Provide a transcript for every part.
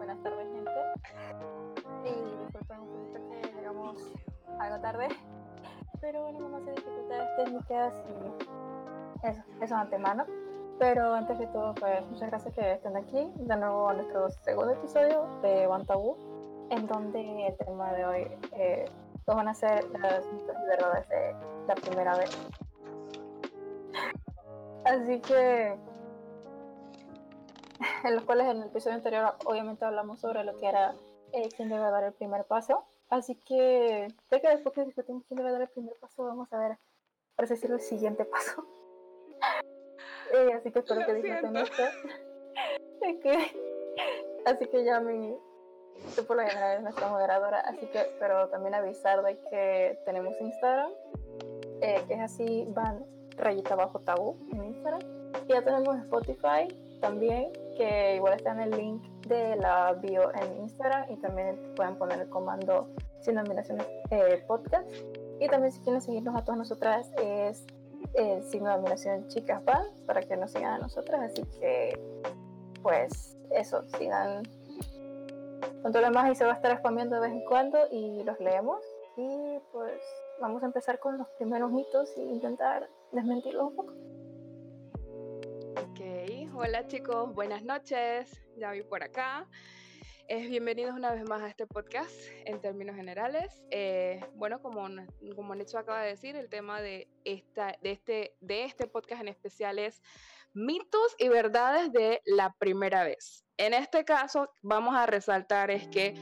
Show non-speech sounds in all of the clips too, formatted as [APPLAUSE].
buenas tardes, gente. Y disculpen un poquito que llegamos algo tarde, pero bueno, vamos a hacer dificultades técnicas y eso, eso antemano. Pero antes de todo, pues muchas gracias que estén aquí de nuevo a nuestro segundo episodio de One en donde el tema de hoy eh, pues van a ser las mitos y verdades de la primera vez. Así que [LAUGHS] en los cuales en el episodio anterior obviamente hablamos sobre lo que era eh, quién debe dar el primer paso. Así que sé que después que discutimos quién debe dar el primer paso, vamos a ver, para decirlo, el siguiente paso. [LAUGHS] Eh, así que espero que disfruten esto. [LAUGHS] así que ya mi, tú por lo general es nuestra moderadora, así que espero también avisar de que tenemos Instagram, eh, que es así, van rayita bajo tabú en Instagram. Y ya tenemos Spotify también, que igual está en el link de la bio en Instagram y también pueden poner el comando sin nominaciones eh, podcast. Y también si quieren seguirnos a todas nosotras es eh, sin nominación chicas van para que nos sigan a nosotras. Así que pues eso, sigan con todo lo demás y se va a estar spameando de vez en cuando y los leemos. Y pues vamos a empezar con los primeros mitos e intentar desmentirlos un poco. Hola chicos, buenas noches, ya vi por acá. Eh, bienvenidos una vez más a este podcast en términos generales. Eh, bueno, como, como Necho acaba de decir, el tema de, esta, de, este, de este podcast en especial es mitos y verdades de la primera vez. En este caso, vamos a resaltar es que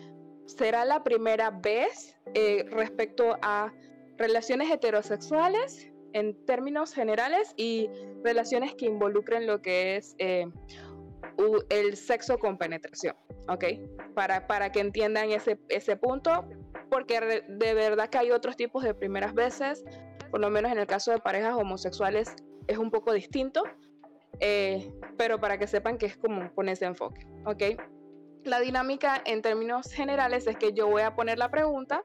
será la primera vez eh, respecto a relaciones heterosexuales en términos generales y relaciones que involucren lo que es eh, el sexo con penetración, ¿ok? Para, para que entiendan ese, ese punto, porque de verdad que hay otros tipos de primeras veces, por lo menos en el caso de parejas homosexuales es un poco distinto, eh, pero para que sepan que es como con ese enfoque, ¿ok? La dinámica en términos generales es que yo voy a poner la pregunta,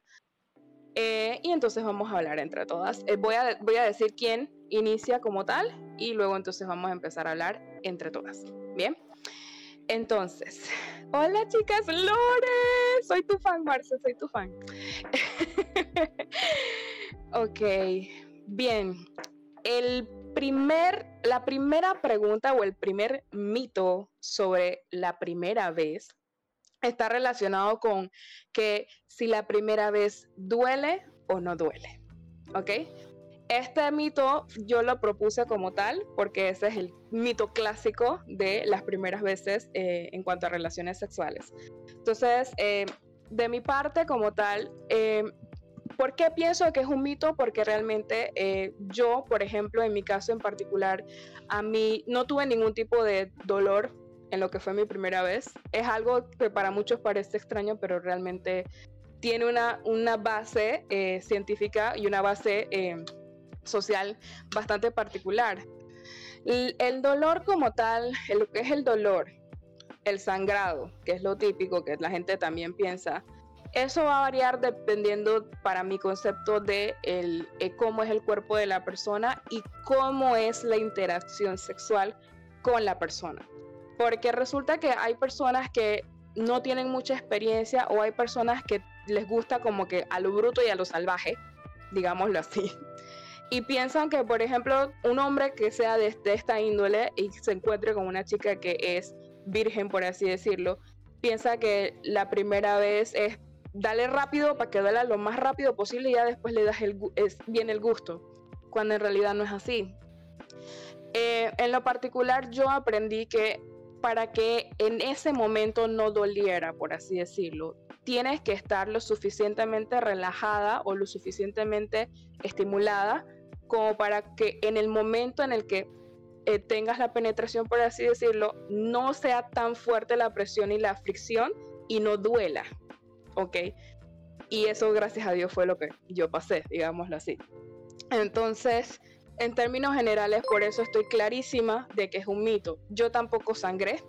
eh, y entonces vamos a hablar entre todas. Eh, voy, a, voy a decir quién inicia como tal y luego entonces vamos a empezar a hablar entre todas. Bien. Entonces, [LAUGHS] hola chicas, Lore, soy tu fan, Marce, soy tu fan. [LAUGHS] ok, bien. El primer, la primera pregunta o el primer mito sobre la primera vez está relacionado con que si la primera vez duele o no duele. ¿Ok? Este mito yo lo propuse como tal porque ese es el mito clásico de las primeras veces eh, en cuanto a relaciones sexuales. Entonces, eh, de mi parte como tal, eh, ¿por qué pienso que es un mito? Porque realmente yo, por ejemplo, en mi caso en particular, a mí no tuve ningún tipo de dolor en lo que fue mi primera vez. Es algo que para muchos parece extraño, pero realmente tiene una, una base eh, científica y una base eh, social bastante particular. El, dolor como tal, lo que es el dolor, el sangrado, que es lo típico que la gente también piensa, eso va a variar dependiendo para mi concepto de el, eh, cómo es el cuerpo de la persona y cómo es la interacción sexual con la persona. Porque resulta que hay personas que no tienen mucha experiencia o hay personas que les gusta como que a lo bruto y a lo salvaje, digámoslo así. Y piensan que, por ejemplo, un hombre que sea de, esta índole y se encuentre con una chica que es virgen, por así decirlo, piensa que la primera vez es darle rápido para que duela lo más rápido posible y ya después le das el, es, bien el gusto, cuando en realidad no es así. Eh, en lo particular yo aprendí que para que en ese momento no doliera, por así decirlo. Tienes que estar lo suficientemente relajada o lo suficientemente estimulada como para que en el momento en el que eh, tengas la penetración, por así decirlo, no sea tan fuerte la presión y la fricción y no duela. ¿Ok? Y eso, gracias a Dios, fue lo que yo pasé, digámoslo así. Entonces, en términos generales, por eso estoy clarísima de que es un mito. Yo tampoco sangré,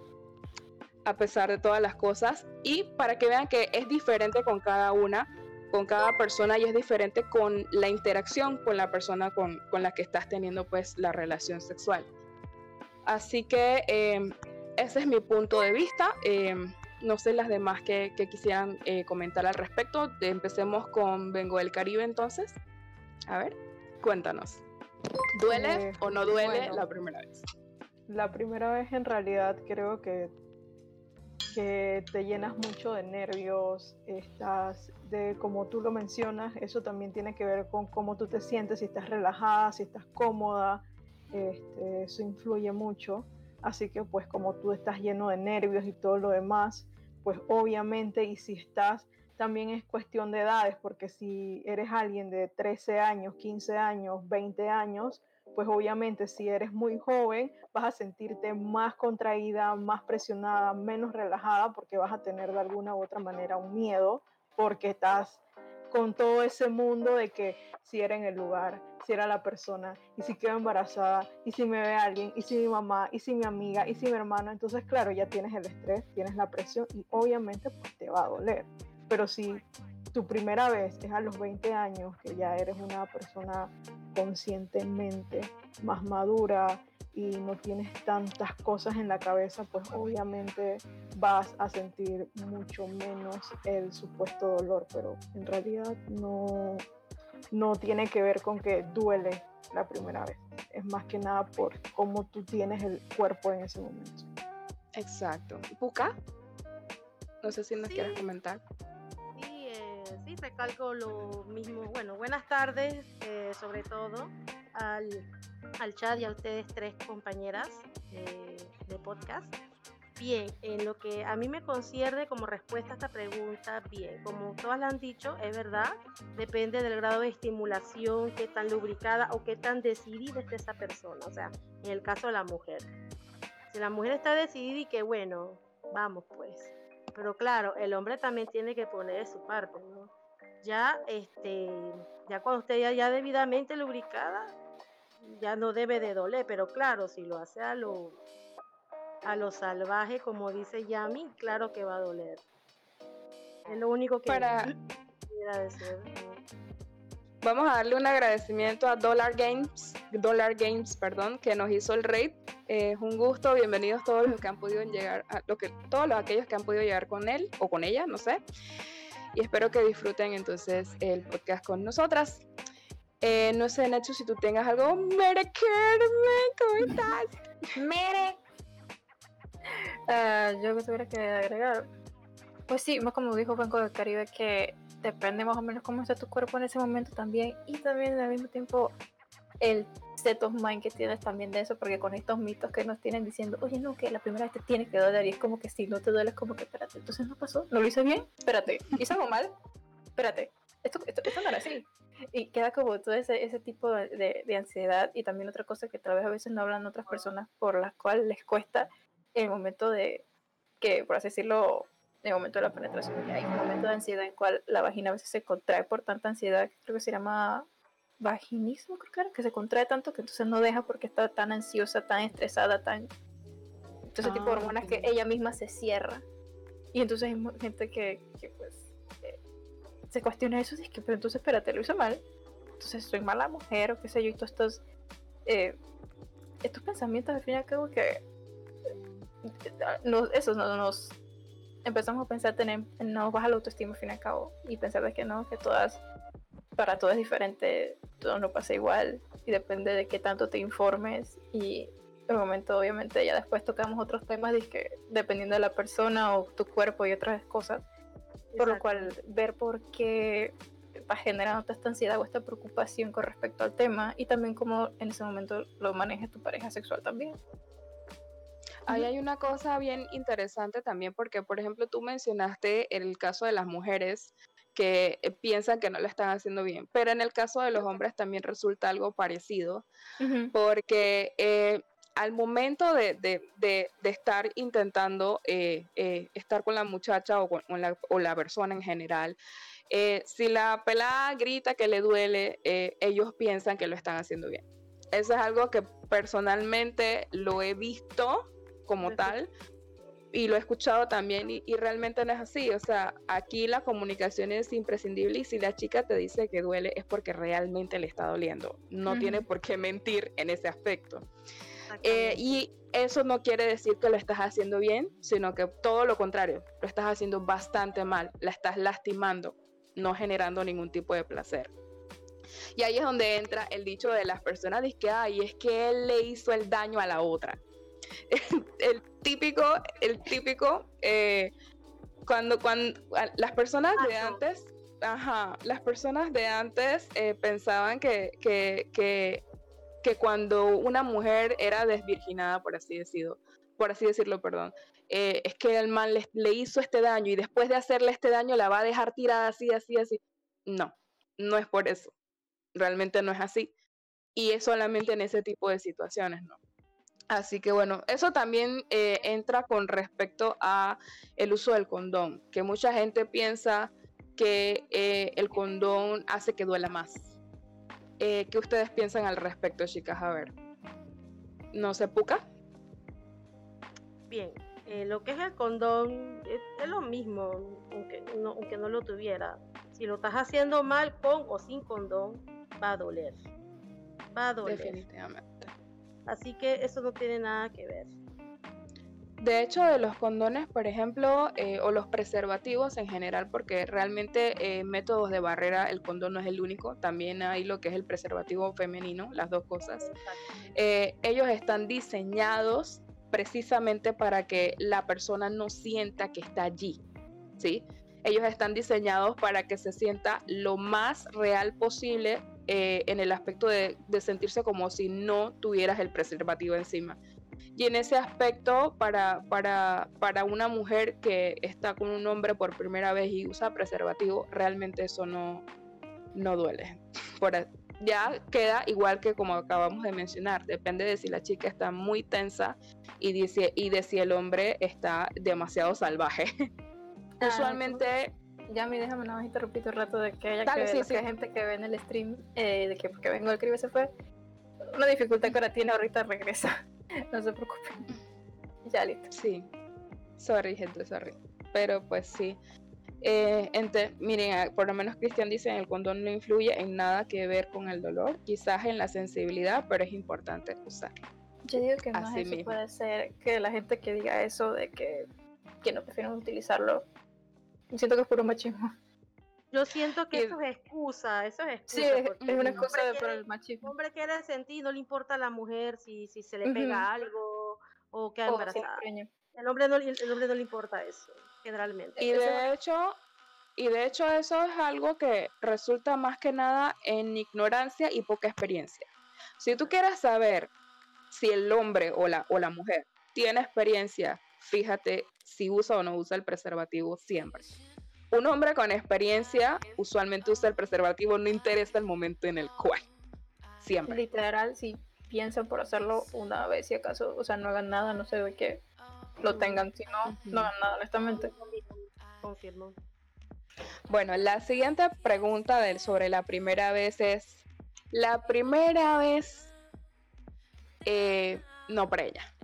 a pesar de todas las cosas, y para que vean que es diferente con cada una, con cada persona y es diferente con la interacción con la persona con, la que estás teniendo pues la relación sexual. Así que em, ese es mi punto de vista. Em, no sé las demás que, quisieran eh, comentar al respecto. Empecemos con Vengo del Caribe entonces. A ver, cuéntanos. ¿Duele eh, o no duele la primera vez? La primera vez en realidad creo que, que te llenas mucho de nervios, estás de como tú lo mencionas, eso también tiene que ver con cómo tú te sientes, si estás relajada, si estás cómoda, este, eso influye mucho. Así que pues como tú estás lleno de nervios y todo lo demás, pues obviamente y si estás también es cuestión de edades, porque si eres alguien de 13 años, 15 años, 20 años, pues obviamente si eres muy joven vas a sentirte más contraída, más presionada, menos relajada, porque vas a tener de alguna u otra manera un miedo, porque estás con todo ese mundo de que si era en el lugar, si era la persona, y si quedo embarazada, y si me ve alguien, y si mi mamá, y si mi amiga, y si mi hermano, entonces claro, ya tienes el estrés, tienes la presión y obviamente pues te va a doler. Pero si tu primera vez es a los 20 años, que ya eres una persona conscientemente más madura y no tienes tantas cosas en la cabeza, pues obviamente vas a sentir mucho menos el supuesto dolor, pero en realidad no, no tiene que ver con que duele la primera vez. Es más que nada por cómo tú tienes el cuerpo en ese momento. Exacto. ¿Puka? No sé si nos quieres comentar. Sí, eh, sí, recalco lo mismo. Bueno, buenas tardes, eh, sobre todo al, al, chat y a ustedes tres compañeras de podcast. Bien, en lo que a mí me concierne como respuesta a esta pregunta, bien, como todas la han dicho, es verdad, depende del grado de estimulación, qué tan lubricada o qué tan decidida esté esa persona, o sea, en el caso de la mujer. Si la mujer está decidida y que bueno, vamos pues. Pero claro, el hombre también tiene que poner de su parte, ¿no? Ya, este, ya cuando esté ya, ya debidamente lubricada, ya no debe de doler, pero claro, si lo hace a lo a lo salvaje, como dice Yami, claro que va a doler. Es lo único que para decir. Vamos a darle un agradecimiento a Dollar Games, Dollar Games, perdón, que nos hizo el raid. es un gusto, bienvenidos todos los que han podido llegar, a, lo que, todos los aquellos que han podido llegar con él o con ella, no sé. Y espero que disfruten entonces el podcast con nosotras. Eh, no sé, Nacho, si tú tengas algo, Mere, ¿cómo estás? [LAUGHS] Mere, Uh, yo que tuviera que agregar, pues sí, más como dijo Banco del Caribe, que depende más o menos cómo está tu cuerpo en ese momento también, y también al mismo tiempo el set of mind que tienes también de eso, porque con estos mitos que nos tienen diciendo, oye, no, que la primera vez te tiene que doler, y es como que si no te duele, es como que, espérate, entonces no pasó, no lo hice bien, espérate, hice algo mal, espérate, esto, esto, esto no era así. Y queda como todo ese, ese tipo de, de, ansiedad y también otra cosa que tal vez a veces no hablan otras personas por las cuales les cuesta el momento de que, por así decirlo, el momento de la penetración, hay un momento de ansiedad en el cual la vagina a veces se contrae por tanta ansiedad, creo que se llama vaginismo, creo que era, que se contrae tanto que entonces no deja porque está tan ansiosa, tan estresada, tan... Entonces, tipo de ah, hormonas que ella misma se cierra. Y entonces hay gente que, que pues, eh, se cuestiona eso, y es que, pero entonces, espérate, lo hice mal. Entonces, soy mala mujer o qué sé yo, y todos estos, eh, estos pensamientos al fin y al cabo que nos, eso nos empezamos a pensar tener no baja la autoestima al fin y al cabo y pensar de que no, que todas, para todo es diferente, todo no pasa igual y depende de qué tanto te informes y el momento obviamente ya después tocamos otros temas de que dependiendo de la persona o tu cuerpo y otras cosas, por lo cual ver por qué va generando esta ansiedad o esta preocupación con respecto al tema y también cómo en ese momento lo maneja tu pareja sexual también. Ahí hay una cosa bien interesante también porque, por ejemplo, tú mencionaste el caso de las mujeres que eh, piensan que no lo están haciendo bien, pero en el caso de los hombres también resulta algo parecido, porque eh, al momento de, estar intentando eh, estar con la muchacha o con la, o la persona en general, si la pelada grita que le duele, ellos piensan que lo están haciendo bien. Eso es algo que personalmente lo he visto como tal. Y lo he escuchado también y, realmente no es así. O sea, aquí la comunicación es imprescindible y si la chica te dice que duele es porque realmente le está doliendo. No tiene por qué mentir en ese aspecto. Eh, y eso no quiere decir que lo estás haciendo bien, sino que todo lo contrario, lo estás haciendo bastante mal, la estás lastimando, no generando ningún tipo de placer. Y ahí es donde entra el dicho de las personas, de que, ay, es que él le hizo el daño a la otra. [LAUGHS] el típico, el típico, eh, cuando, cuando las personas de antes, ajá, las personas de antes eh, pensaban que, que, que, que, cuando una mujer era desvirginada, por así decirlo, por así decirlo, perdón, eh, es que el mal le, le hizo este daño y después de hacerle este daño la va a dejar tirada así, así, así. No, no es por eso. Realmente no es así. Y es solamente en ese tipo de situaciones, ¿no? Así que bueno, eso también eh, entra con respecto a el uso del condón, que mucha gente piensa que eh, el condón hace que duela más. Eh, ¿Qué ustedes piensan al respecto, chicas? A ver. ¿No se puca? Bien, lo que es el condón es, lo mismo, aunque no, aunque no lo tuviera. Si lo estás haciendo mal con o sin condón, va a doler. Va a doler. Definitivamente. Así que eso no tiene nada que ver. De hecho, de los condones, por ejemplo, eh, o los preservativos en general, porque realmente eh, métodos de barrera, el condón no es el único, también hay lo que es el preservativo femenino, las dos cosas. Eh, ellos están diseñados precisamente para que la persona no sienta que está allí, ¿sí? Ellos están diseñados para que se sienta lo más real posible eh, en el aspecto de, sentirse como si no tuvieras el preservativo encima. Y en ese aspecto, para, para, para una mujer que está con un hombre por primera vez y usa preservativo, realmente eso no, no duele. Por, ya queda igual que como acabamos de mencionar, depende de si la chica está muy tensa y, dice, y de si el hombre está demasiado salvaje. Ah, Usualmente ya me déjame nada más interrumpir un rato de que haya que, gente que ve en el stream eh, de que porque vengo el cribe se fue. Una dificultad que ahora tiene ahorita regresa. [LAUGHS] no se preocupen. Ya listo. Sí. Sorry, gente, sorry. Pero pues sí. Eh, miren, ah, por lo menos Cristian dice el condón no influye en nada que ver con el dolor, quizás en la sensibilidad, pero es importante usarlo. Yo digo que más eso puede ser que la gente que diga eso de que, que no prefieren utilizarlo siento que es puro machismo. Yo siento que eso es excusa, eso es excusa. Sí, es, una excusa por el machismo. El hombre quiere sentir, no le importa a la mujer si, si se le pega algo o queda embarazada. el, hombre no, el hombre no le importa eso, generalmente. Y de hecho, y de hecho eso es algo que resulta más que nada en ignorancia y poca experiencia. Si tú quieres saber si el hombre o la, o la mujer tiene experiencia, fíjate si usa o no usa el preservativo siempre. Un hombre con experiencia usualmente usa el preservativo, no interesa el momento en el cual. Siempre. Literal, si piensan por hacerlo una vez, si acaso, o sea, no hagan nada, no sé de qué lo tengan, si no, no hagan nada, honestamente. Confirmo. Bueno, la siguiente pregunta del, sobre la primera vez es, la primera vez, eh, no para ella.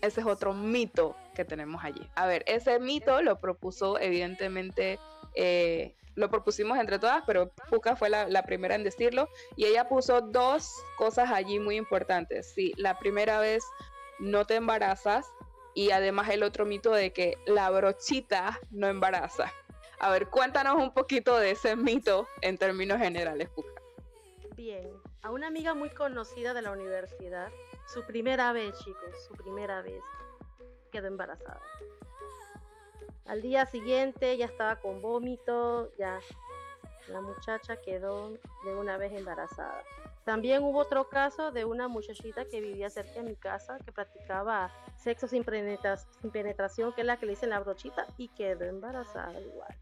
Ese es otro mito que tenemos allí. A ver, ese mito lo propuso evidentemente, eh, lo propusimos entre todas, pero Puka fue la, primera en decirlo y ella puso dos cosas allí muy importantes. Sí, la primera vez no te embarazas y además el otro mito de que la brochita no embaraza. A ver, cuéntanos un poquito de ese mito en términos generales, Puka. Bien, a una amiga muy conocida de la universidad, su primera vez, chicos, su primera vez, quedó embarazada. Al día siguiente ya estaba con vómito, ya la muchacha quedó de una vez embarazada. También hubo otro caso de una muchachita que vivía cerca de mi casa que practicaba sexo sin, penetración, que es la que le dicen la brochita, y quedó embarazada igual.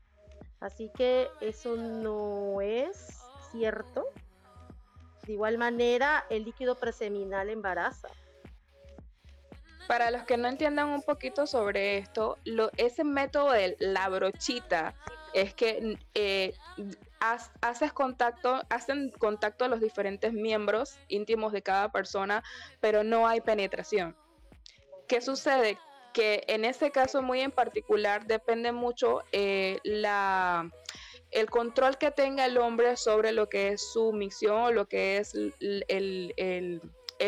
Así que eso no es cierto. De igual manera, el líquido preseminal embaraza. Para los que no entiendan un poquito sobre esto, ese método de la brochita es que eh, haces contacto, hacen contacto a los diferentes miembros íntimos de cada persona, pero no hay penetración. ¿Qué sucede? Que en ese caso muy en particular depende mucho eh, la, el control que tenga el hombre sobre lo que es su misión o lo que es el el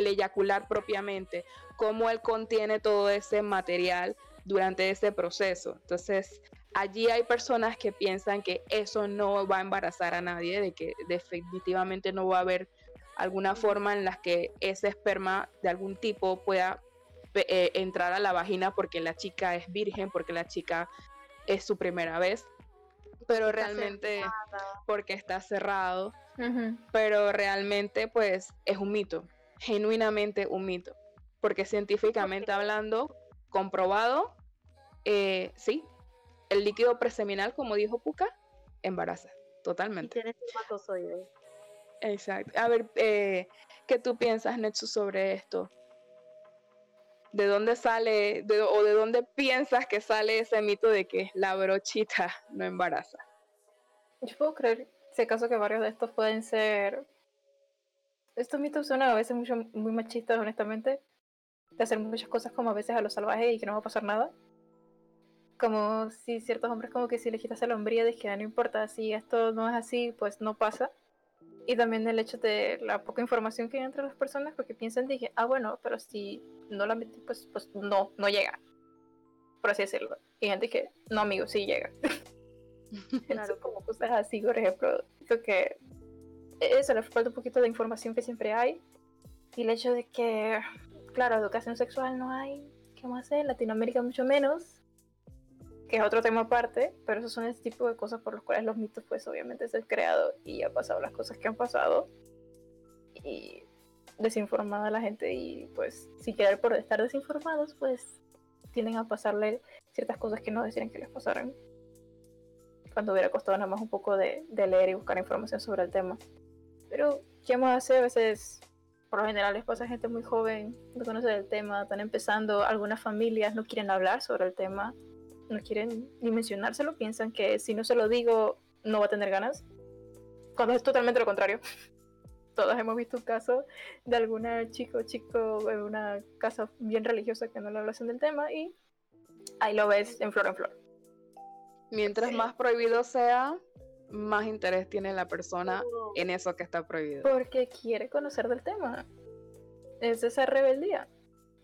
eyacular propiamente, cómo él contiene todo ese material durante ese proceso. Entonces, allí hay personas que piensan que eso no va a embarazar a nadie, de que definitivamente no va a haber alguna forma en la que ese esperma de algún tipo pueda eh, entrar a la vagina porque la chica es virgen, porque la chica es su primera vez, pero realmente porque está cerrado, pero realmente pues es un mito, genuinamente un mito, porque científicamente hablando, comprobado, eh, sí, el líquido preseminal, como dijo Puka, embaraza, totalmente. Exacto. A ver, eh, ¿qué tú piensas, Netsu, sobre esto? ¿De dónde sale o de dónde piensas que sale ese mito de que la brochita no embaraza? Yo puedo creer, si acaso, que varios de estos pueden ser. Estos mitos son a veces mucho, muy machistas, honestamente. De hacer muchas cosas como a veces a lo salvaje y que no va a pasar nada. Como si ciertos hombres, como que si les quitas la hombría, de que no importa, si esto no es así, pues no pasa y también el hecho de la poca información que hay entre las personas, porque piensan, dije, ah, bueno, pero si no la metí, pues, pues no, no llega. Por así decirlo. Y gente que, no, amigo, sí llega. [LAUGHS] claro, como cosas así, por ejemplo, creo que eso le falta un poquito de información que siempre hay. Y el hecho de que, claro, educación sexual no hay, ¿qué más hacer? En Latinoamérica mucho menos que es otro tema aparte, pero esos son ese tipo de cosas por los cuales los mitos pues obviamente se han creado y ha pasado las cosas que han pasado y desinformada la gente y pues si querer por estar desinformados pues tienden a pasarle ciertas cosas que no decían que les pasaran cuando hubiera costado nada más un poco de, de leer y buscar información sobre el tema pero ¿qué más hace? A veces por lo general les pasa a gente muy joven, no conoce el tema, están empezando, algunas familias no quieren hablar sobre el tema no quieren ni mencionárselo, piensan que si no se lo digo no va a tener ganas, cuando es totalmente lo contrario. [LAUGHS] Todos hemos visto un caso de alguna chico chico en una casa bien religiosa que no le hablan del tema y ahí lo ves en flor en flor. Mientras más prohibido sea, más interés tiene la persona en eso que está prohibido. Porque quiere conocer del tema. Es esa rebeldía.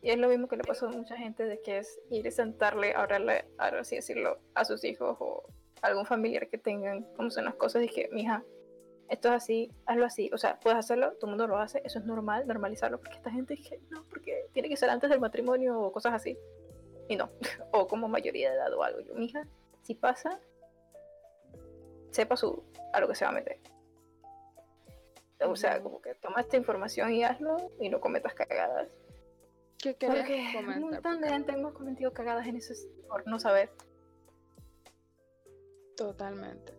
Y es lo mismo que le pasó a mucha gente de que es ir y sentarle, hablarle, ahora así decirlo, a sus hijos o a algún familiar que tengan cómo son las cosas y que, mija, esto es así, hazlo así. O sea, puedes hacerlo, todo el mundo lo hace, eso es normal, normalizarlo, porque esta gente dice, no, porque tiene que ser antes del matrimonio o cosas así. Y no, [LAUGHS] o como mayoría de edad o algo. Yo, mija, si pasa, sepa su, a lo que se va a meter. O sea, como que toma esta información y hazlo y no cometas cagadas. ¿Qué Porque comentar? Un montón de gente hemos cometido cagadas en eso por no saber. Totalmente.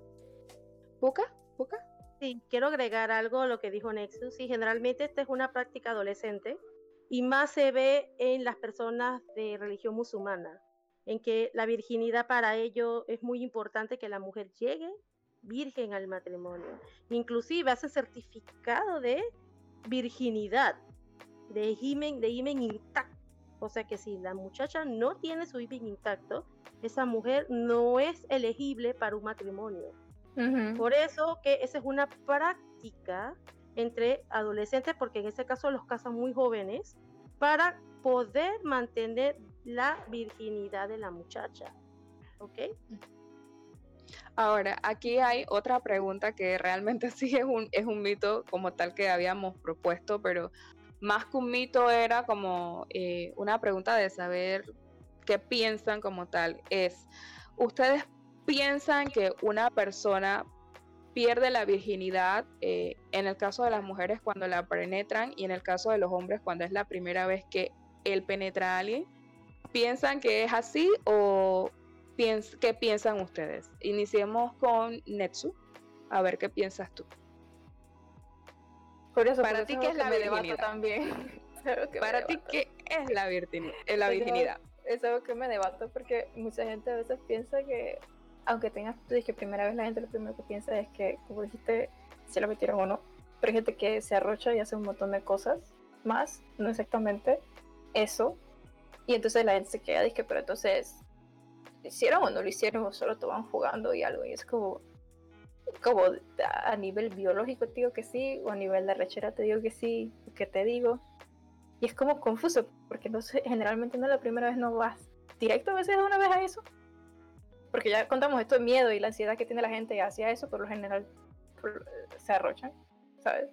¿Buca? ¿Buca? Sí, quiero agregar algo a lo que dijo Nexus. Y generalmente esta es una práctica adolescente y más se ve en las personas de religión musulmana, en que la virginidad para ellos es muy importante que la mujer llegue virgen al matrimonio. Inclusive hace certificado de virginidad de himen, de himen intacto. O sea que si la muchacha no tiene su himen intacto, esa mujer no es elegible para un matrimonio. Por eso que esa es una práctica entre adolescentes, porque en este caso los casan muy jóvenes, para poder mantener la virginidad de la muchacha. ¿Ok? Ahora, aquí hay otra pregunta que realmente [LAUGHS] sí es un, es un mito como tal que habíamos propuesto, pero más que un mito era como eh, una pregunta de saber qué piensan como tal. Es, ¿ustedes piensan que una persona pierde la virginidad eh, en el caso de las mujeres cuando la penetran y en el caso de los hombres cuando es la primera vez que él penetra a alguien? ¿Piensan que es así o qué piensan ustedes? Iniciemos con Netsu, a ver qué piensas tú. Para ti, ¿qué es la virginidad? También. Para ti, ¿qué es la, virginidad? la virginidad? Es algo que me debato porque mucha gente a veces piensa que, aunque tengas, tú que primera vez la gente lo primero que piensa es que, como dijiste, si lo metieron o no. Pero hay gente que se arrocha y hace un montón de cosas más, no exactamente eso. Y entonces la gente se queda, dice, pero entonces, ¿lo hicieron o no lo hicieron? O solo estaban jugando y algo. Y es como, como a nivel biológico te digo que sí, o a nivel de rechera te digo que sí, que te digo. Y es como confuso, porque no sé, generalmente no la primera vez no vas directo a veces una vez a eso. Porque ya contamos esto de miedo y la ansiedad que tiene la gente hacia eso, por lo general se arrochan, ¿sabes?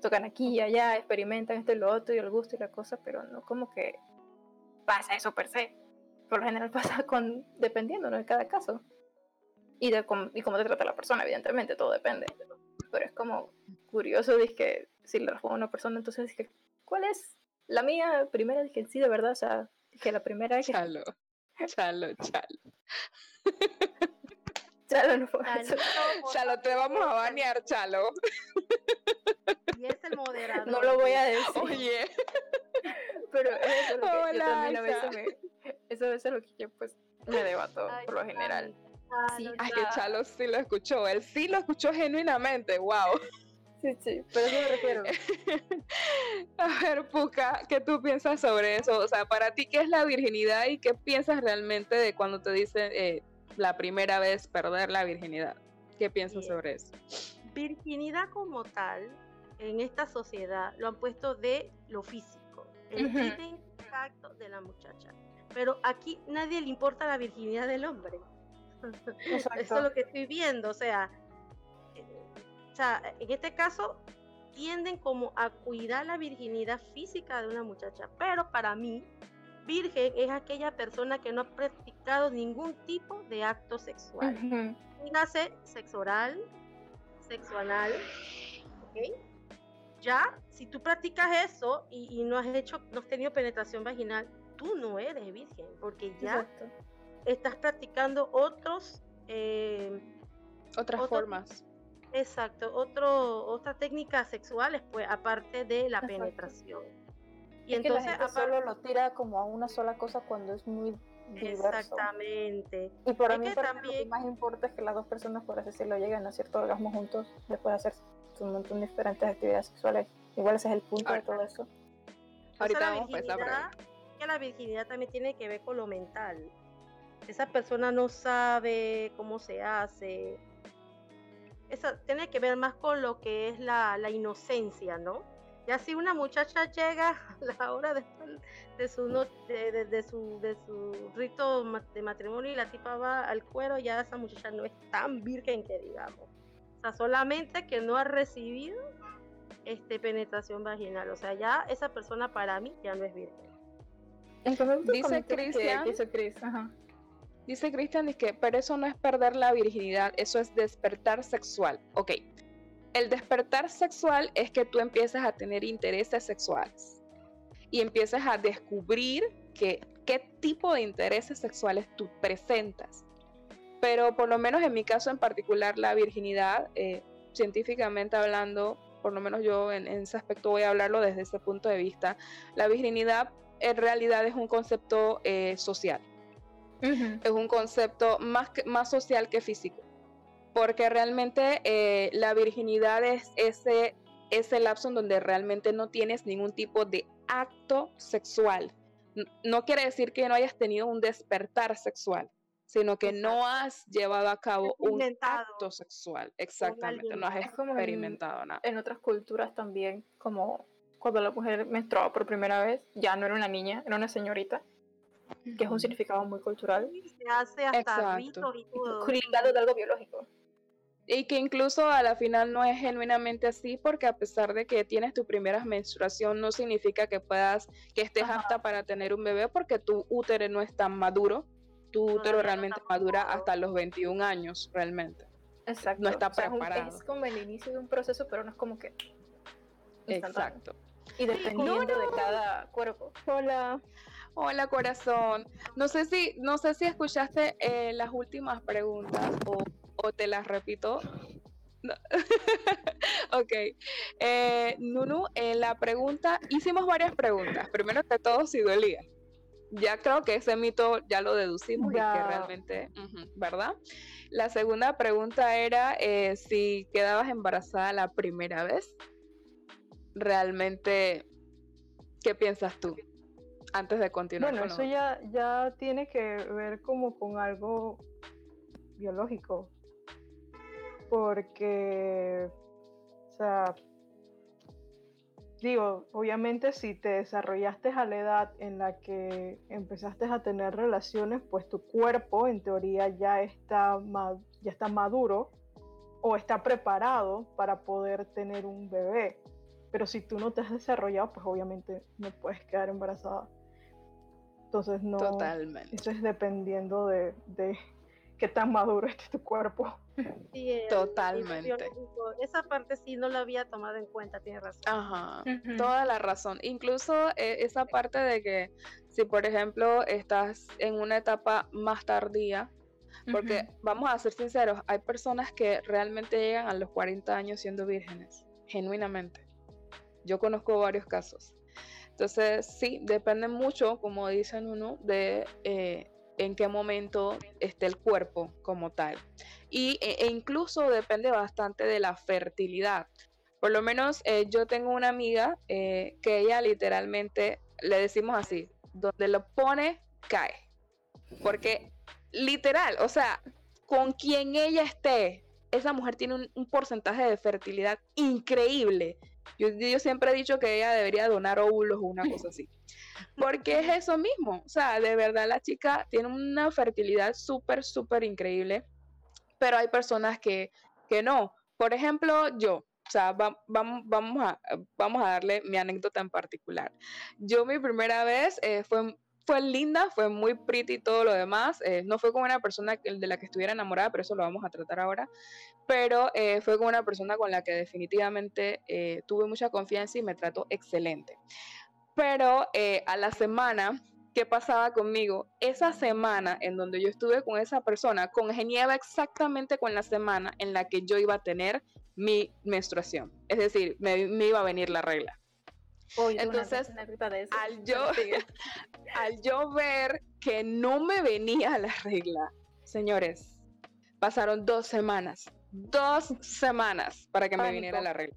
Tocan aquí y allá, experimentan esto y lo otro y el gusto y la cosa, pero no como que pasa eso per se. Por lo general [LAUGHS] pasa con, dependiendo de cada caso. Y de cómo, y cómo te trata la persona, evidentemente, todo depende. Pero es como curioso, que si le responde a una persona, entonces que ¿cuál es la mía? Primera, dije, sí, de verdad, o sea, que la primera es que... Chalo, chalo, [LAUGHS] chalo. Chalo, no Chalo, te vamos a banear, Chalo. Y es el moderador. No lo voy a decir. Oye. Pero eso es lo que Hola, yo también a veces me... Eso es lo que yo pues me debato por lo general. sí, ay, que Chalo sí lo escuchó. Él sí lo escuchó genuinamente. Wow. Sí, sí, pero eso me refiero. [LAUGHS] a ver, Puka, ¿qué tú piensas sobre eso? O sea, para ti, ¿qué es la virginidad y qué piensas realmente de cuando te dicen eh, la primera vez perder la virginidad? ¿Qué piensas sobre eso? Virginidad como tal, en esta sociedad, lo han puesto de lo físico, el uh de la muchacha. Pero aquí nadie le importa la virginidad del hombre. [LAUGHS] Eso es lo que estoy viendo, o sea, sea, en este caso tienden como a cuidar la virginidad física de una muchacha, pero para mí, virgen es aquella persona que no ha practicado ningún tipo de acto sexual. Dígase sexo oral, sexo anal, ¿ok? Ya, si tú practicas eso y, no has hecho, no has tenido penetración vaginal, tú no eres virgen, porque ya estás practicando otros... Eh, otras formas Exacto, otro, otra técnica sexuales, pues, aparte de la penetración. Y entonces solo lo tira como a una sola cosa cuando es muy diverso. Exactamente. Y para mí también... lo que más importa es que las dos personas, por así decirlo, lleguen a cierto orgasmo juntos después de hacer un montón de diferentes actividades sexuales. Igual ese es el punto de todo eso. Ahorita vamos a que la virginidad también tiene que ver con lo mental. Esa persona no sabe cómo se hace, eso tiene que ver más con lo que es la, inocencia, ¿no? Ya si una muchacha llega [LAUGHS] a la hora de, de, su, de, de, su, de su rito de matrimonio y la tipa va al cuero, ya esa muchacha no es tan virgen que digamos. O sea, solamente que no ha recibido este, penetración vaginal. O sea, ya esa persona para mí ya no es virgen. Dice Cristian. Dice Cristian que, pero eso no es perder la virginidad, eso es despertar sexual. Ok, el despertar sexual es que tú empiezas a tener intereses sexuales y empiezas a descubrir que, qué tipo de intereses sexuales tú presentas. Pero por lo menos en mi caso en particular, la virginidad, eh, científicamente hablando, por lo menos yo en, ese aspecto voy a hablarlo desde ese punto de vista, la virginidad en realidad es un concepto eh, social. Es un concepto más, más social que físico, porque realmente eh, la virginidad es ese, ese lapso en donde realmente no tienes ningún tipo de acto sexual. No quiere decir que no hayas tenido un despertar sexual, sino que no has llevado a cabo un acto sexual. Exactamente, no has experimentado nada. En otras culturas también, como cuando la mujer menstruaba por primera vez, ya no era una niña, era una señorita que es un significado muy cultural. Se hace hasta y todo. de algo biológico. Y que incluso a la final no es genuinamente así, porque a pesar de que tienes tu primera menstruación, no significa que puedas, que estés apta para tener un bebé, porque tu útero no es tan maduro. Tu útero realmente madura hasta los 21 años, realmente. Exacto. No está preparado. Es, como el inicio de un proceso, pero no es como que. Exacto. Y dependiendo de cada cuerpo. Hola. Hola corazón. No sé si, no sé si escuchaste eh, las últimas preguntas o, te las repito. [LAUGHS] ok. Eh, Nunu, en la pregunta, hicimos varias preguntas. Primero que todo, si dolía. Ya creo que ese mito ya lo deducimos y que realmente, ¿verdad? La segunda pregunta era eh, si quedabas embarazada la primera vez. Realmente, ¿qué piensas tú? antes de continuar. Bueno, eso ya, ya tiene que ver como con algo biológico. Porque, o sea, digo, obviamente si te desarrollaste a la edad en la que empezaste a tener relaciones, pues tu cuerpo en teoría ya está, ya está maduro o está preparado para poder tener un bebé. Pero si tú no te has desarrollado, pues obviamente no puedes quedar embarazada. Entonces no. Totalmente. Eso es dependiendo de, de qué tan maduro esté tu cuerpo. Sí, Totalmente. Esa parte sí no la había tomado en cuenta, tienes razón. Ajá, toda la razón. Incluso eh, esa parte de que si, por ejemplo, estás en una etapa más tardía, porque vamos a ser sinceros, hay personas que realmente llegan a los 40 años siendo vírgenes, genuinamente. Yo conozco varios casos. Entonces, sí, depende mucho, como dicen uno, de eh, en qué momento esté el cuerpo como tal. Y, e, e incluso depende bastante de la fertilidad. Por lo menos eh, yo tengo una amiga eh, que ella literalmente, le decimos así, donde lo pone, cae. Porque literal, o sea, con quien ella esté, esa mujer tiene un, porcentaje de fertilidad increíble. Yo, siempre he dicho que ella debería donar óvulos o una cosa así. Porque es eso mismo. O sea, de verdad la chica tiene una fertilidad súper, súper increíble. Pero hay personas que, que no. Por ejemplo, yo, o sea, vamos, vamos, a, vamos a darle mi anécdota en particular. Yo mi primera vez eh, fue, fue linda, fue muy pretty y todo lo demás. Eh, no fue con una persona de la que estuviera enamorada, pero eso lo vamos a tratar ahora. Pero eh, fue con una persona con la que definitivamente tuve mucha confianza y me trató excelente. Pero eh, a la semana, ¿qué pasaba conmigo? Esa semana en donde yo estuve con esa persona congeniaba exactamente con la semana en la que yo iba a tener mi menstruación. Es decir, me, iba a venir la regla. Entonces, al yo, [LAUGHS] al yo ver que no me venía la regla, señores, pasaron dos semanas, dos semanas para que me viniera la regla.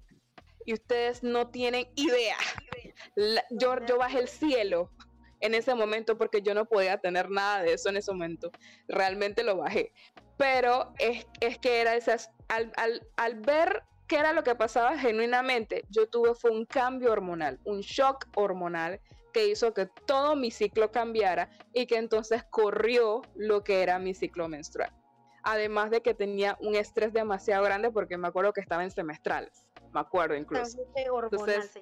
Y ustedes no tienen idea yo, yo bajé el cielo en ese momento porque yo no podía tener nada de eso en ese momento. Realmente lo bajé. Pero es, es que era esas, al, al, al, ver qué era lo que pasaba genuinamente, yo tuve fue un cambio hormonal, un shock hormonal que hizo que todo mi ciclo cambiara y que entonces corrió lo que era mi ciclo menstrual. Además de que tenía un estrés demasiado grande porque me acuerdo que estaba en semestrales, me acuerdo incluso. Entonces,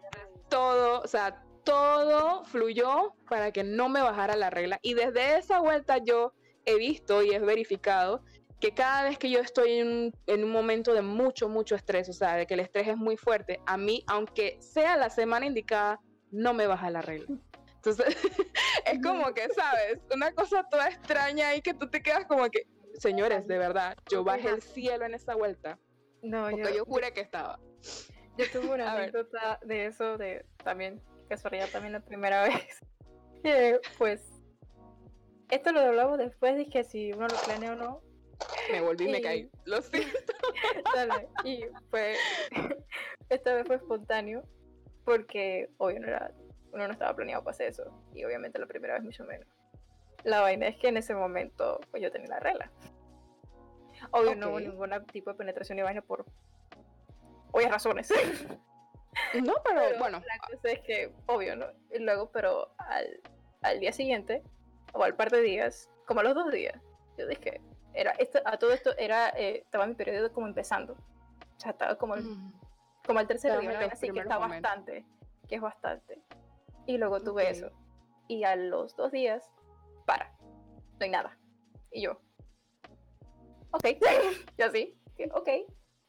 todo, o sea, todo fluyó para que no me bajara la regla. Y desde esa vuelta yo he visto y he verificado que cada vez que yo estoy en un, momento de mucho, mucho estrés, o sea, de que el estrés es muy fuerte, a mí, aunque sea la semana indicada, no me baja la regla. Entonces, [LAUGHS] es como que, ¿sabes? Una cosa toda extraña ahí que tú te quedas como que, señores, de verdad, yo bajé el cielo en esa vuelta. No, porque yo, yo juré que estaba. Yo tuve una [LAUGHS] anécdota de eso, de también, casualidad también la primera [LAUGHS] vez. pues, esto lo hablamos después, dije si uno lo planea o no. Me volví y me caí, lo [LAUGHS] siento. Dale, y fue, esta vez fue espontáneo, porque obvio no era, uno no estaba planeado para hacer eso, y obviamente la primera vez mucho menos. La vaina es que en ese momento, pues yo tenía la regla. Obvio no hubo ningún tipo de penetración ni vaina por obvias razones. [LAUGHS] No, pero, bueno. La cosa es que, obvio, ¿no? Y luego, pero al, al, día siguiente, o al par de días, como a los dos días, yo dije, era, esto, a todo esto era, eh, estaba mi periodo como empezando. O sea, estaba como, el, mm. como al tercer día, así que está bastante, que es bastante. Y luego tuve eso. Y a los dos días, para, no hay nada. Y yo, ok, [LAUGHS] y así, ok,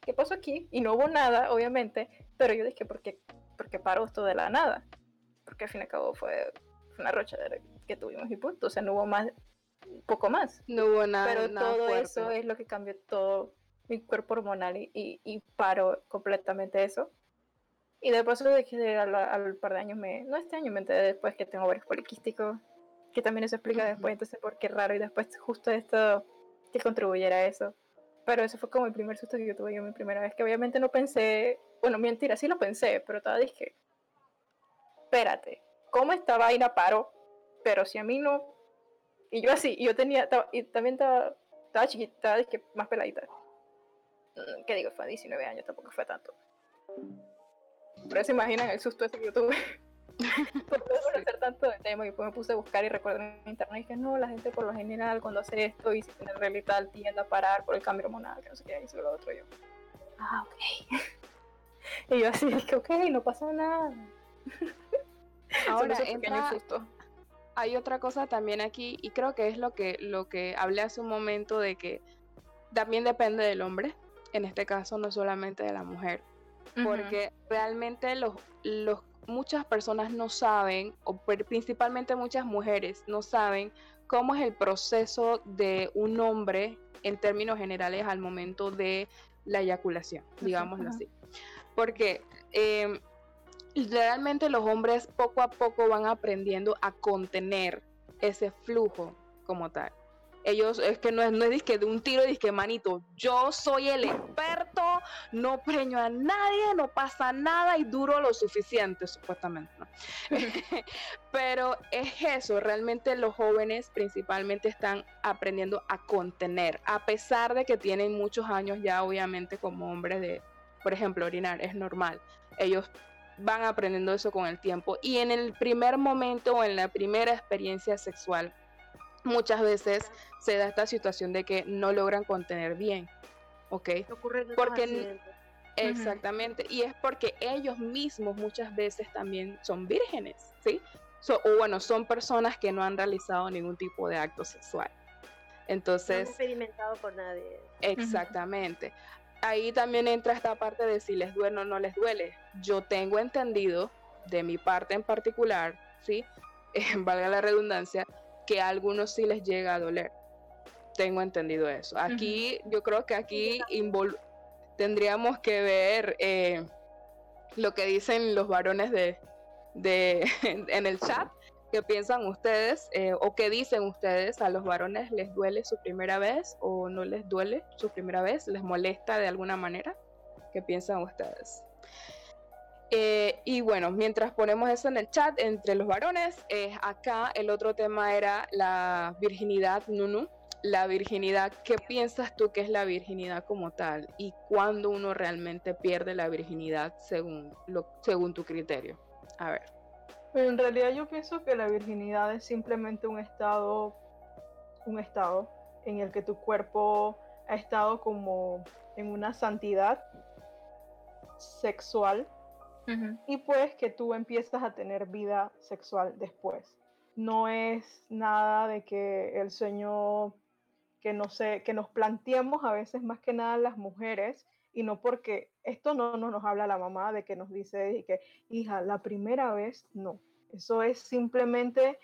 ¿qué pasó aquí? Y no hubo nada, obviamente, pero yo dije, ¿por qué, por qué paró esto de la nada? Porque al fin y al cabo fue una rocha que tuvimos y punto, o sea, no hubo más, poco más. No hubo nada. Pero todo eso es lo que cambió todo mi cuerpo hormonal y, y, paró completamente eso. Y después de que al, al, par de años, me, no este año, me enteré después que tengo varios poliquísticos, que también eso explica después, entonces por qué raro, y después justo esto que contribuyera a eso. Pero eso fue como el primer susto que yo tuve yo mi primera vez, que obviamente no pensé, bueno, mentira, sí lo pensé, pero todavía dije, espérate, ¿cómo esta vaina paró? Pero si a mí no, y yo así, y yo tenía, y también estaba, estaba chiquita, estaba dije, más peladita. Mm, ¿Qué digo? Fue 19 años, tampoco fue tanto. Por eso imaginan el susto ese que yo tuve. [LAUGHS] por no conocer tanto del tema y después me puse a buscar y recuerdo en internet y dije, no, la gente por lo general cuando hace esto y si tiene regla tal tiende a parar por el cambio hormonal, que no sé qué, y lo otro yo. Ah, ok. [LAUGHS] y yo así, es que ok, no pasa nada. Ahora entra, susto. Hay otra cosa también aquí y creo que es lo que, lo que hablé hace un momento de que también depende del hombre, en este caso no solamente de la mujer, porque realmente los, los muchas personas no saben, o principalmente muchas mujeres no saben cómo es el proceso de un hombre en términos generales al momento de la eyaculación, digámoslo así. Porque eh, realmente los hombres poco a poco van aprendiendo a contener ese flujo como tal ellos es que no es, no es de un tiro, que manito, yo soy el experto, no preño a nadie, no pasa nada y duro lo suficiente, supuestamente. [LAUGHS] Pero es eso, realmente los jóvenes principalmente están aprendiendo a contener, a pesar de que tienen muchos años ya obviamente como hombres de, por ejemplo, orinar, es normal. Ellos van aprendiendo eso con el tiempo y en el primer momento o en la primera experiencia sexual muchas veces se da esta situación de que no logran contener bien, ¿ok? porque exactamente, y es porque ellos mismos muchas veces también son vírgenes, ¿sí? o bueno, son personas que no han realizado ningún tipo de acto sexual. Entonces... No experimentado por nadie. Exactamente. Ahí también entra esta parte de si les duele o no les duele. Yo tengo entendido, de mi parte en particular, ¿sí? [LAUGHS] valga la redundancia, que a algunos sí les llega a doler. Tengo entendido eso. Aquí, yo creo que aquí tendríamos que ver eh, lo que dicen los varones de, de [LAUGHS] en el chat. ¿Qué piensan ustedes eh, o qué dicen ustedes? ¿A los varones les duele su primera vez o no les duele su primera vez? ¿Les molesta de alguna manera? ¿Qué piensan ustedes? Eh, y bueno, mientras ponemos eso en el chat entre los varones, eh, acá el otro tema era la virginidad, Nunu. La virginidad, ¿qué piensas tú que es la virginidad como tal? ¿Y cuándo uno realmente pierde la virginidad según, según tu criterio? A ver. En realidad yo pienso que la virginidad es simplemente un estado, un estado en el que tu cuerpo ha estado como en una santidad sexual y pues que tú empiezas a tener vida sexual después. No es nada de que el sueño que no sé, que nos planteamos a veces más que nada las mujeres y no porque esto no, nos habla la mamá de que nos dice que hija, la primera vez no. Eso es simplemente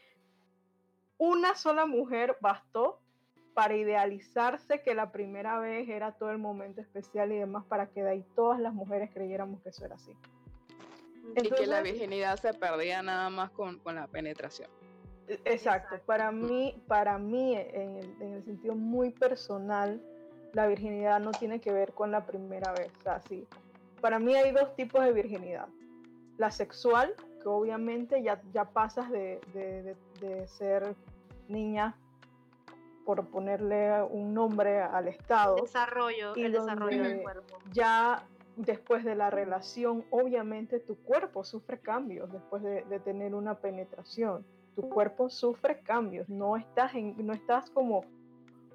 una sola mujer bastó para idealizarse que la primera vez era todo el momento especial y demás para que de ahí todas las mujeres creyéramos que eso era así y que la virginidad se perdía nada más con, con la penetración. E, exacto. Para mí, para mí en el, en el, sentido muy personal, la virginidad no tiene que ver con la primera vez. Así. Para mí hay dos tipos de virginidad. La sexual, que obviamente ya, ya pasas de, de, de, ser niña por ponerle un nombre al estado. El desarrollo, el desarrollo del cuerpo. Ya después de la relación, obviamente tu cuerpo sufre cambios después de, tener una penetración. Tu cuerpo sufre cambios, no estás, en, no estás como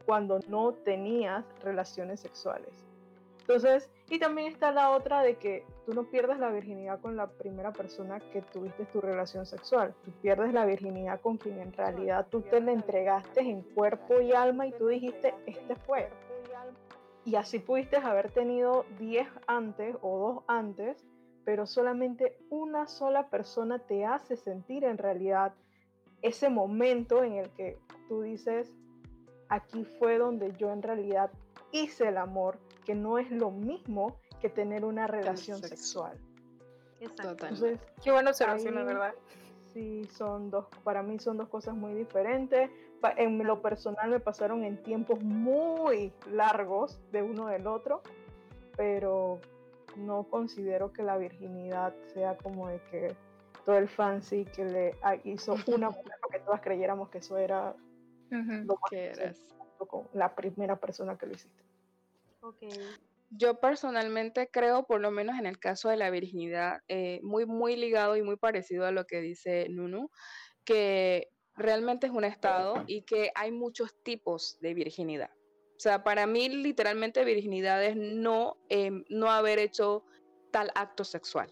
cuando no tenías relaciones sexuales. Entonces, y también está la otra de que tú no pierdes la virginidad con la primera persona que tuviste tu relación sexual, tú pierdes la virginidad con quien en realidad tú te la entregaste en cuerpo y alma y tú dijiste, este fue y así pudiste haber tenido 10 antes o dos antes, pero solamente una sola persona te hace sentir en realidad ese momento en el que tú dices, aquí fue donde yo en realidad hice el amor, que no es lo mismo que tener una relación sexual. Exacto. Entonces, Qué buena observación, la verdad. Sí, son dos, para mí son dos cosas muy diferentes en lo personal me pasaron en tiempos muy largos de uno del otro, pero no considero que la virginidad sea como de que todo el fancy que le hizo una [LAUGHS] mujer que todas creyéramos que eso era lo que con la primera persona que lo hiciste. Ok. yo personalmente creo, por lo menos en el caso de la virginidad, eh, muy, muy ligado y muy parecido a lo que dice Nunu, que realmente es un estado y que hay muchos tipos de virginidad. O sea, para mí literalmente virginidad es no, em, no haber hecho tal acto sexual.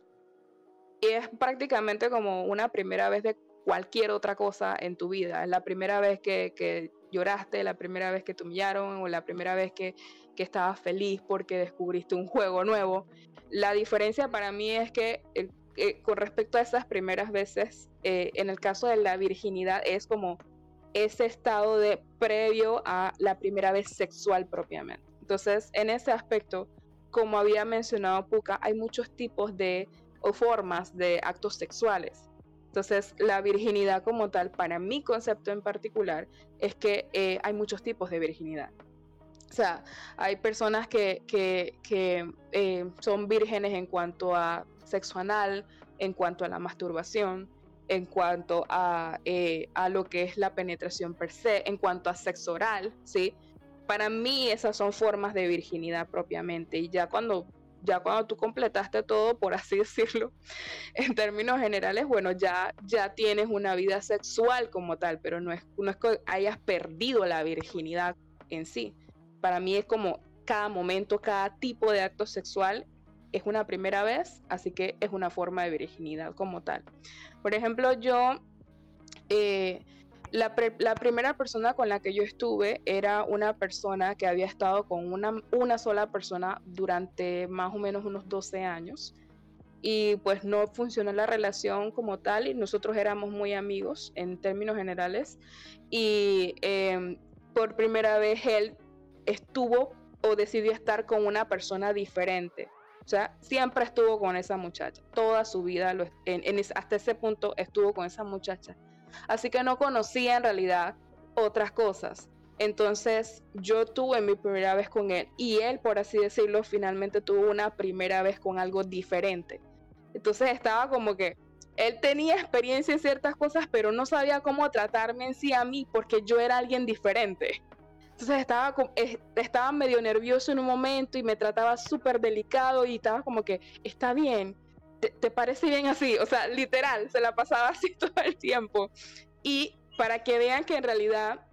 Y es prácticamente como una primera vez de cualquier otra cosa en tu vida. Es la primera vez que, lloraste, la primera vez que te humillaron o la primera vez que, que estabas feliz porque descubriste un juego nuevo. La diferencia para mí es que eh, con respecto a esas primeras veces, eh, en el caso de la virginidad es como ese estado de previo a la primera vez sexual propiamente. Entonces, en ese aspecto, como había mencionado Puka, hay muchos tipos de o formas de actos sexuales. Entonces, la virginidad como tal, para mi concepto en particular, es que eh, hay muchos tipos de virginidad. O sea, hay personas que, eh, son vírgenes en cuanto a sexo anal, en cuanto a la masturbación, en cuanto a, eh, a lo que es la penetración per se, en cuanto a sexo oral, ¿sí? Para mí esas son formas de virginidad propiamente y ya cuando ya cuando tú completaste todo, por así [LAUGHS] decirlo, en términos generales, bueno, ya, ya tienes una vida sexual como tal, pero no es, no es que hayas perdido la virginidad en sí. Para mí es como cada momento, cada tipo de acto sexual es una primera vez, así que es una forma de virginidad como tal. Por ejemplo, yo, eh, la, primera persona con la que yo estuve era una persona que había estado con una, una sola persona durante más o menos unos 12 años y pues no funcionó la relación como tal y nosotros éramos muy amigos en términos generales y em, por primera vez él estuvo o decidió estar con una persona diferente o sea, siempre estuvo con esa muchacha. Toda su vida, hasta ese punto, estuvo con esa muchacha. Así que no conocía en realidad otras cosas. Entonces yo tuve mi primera vez con él y él, por así decirlo, finalmente tuvo una primera vez con algo diferente. Entonces estaba como que él tenía experiencia en ciertas cosas, pero no sabía cómo tratarme en sí a mí porque yo era alguien diferente. Entonces estaba, estaba medio nervioso en un momento y me trataba súper delicado y estaba como que, está bien, ¿Te, parece bien así? O sea, literal, se la pasaba [LAUGHS] así todo el tiempo. Y para que vean que en realidad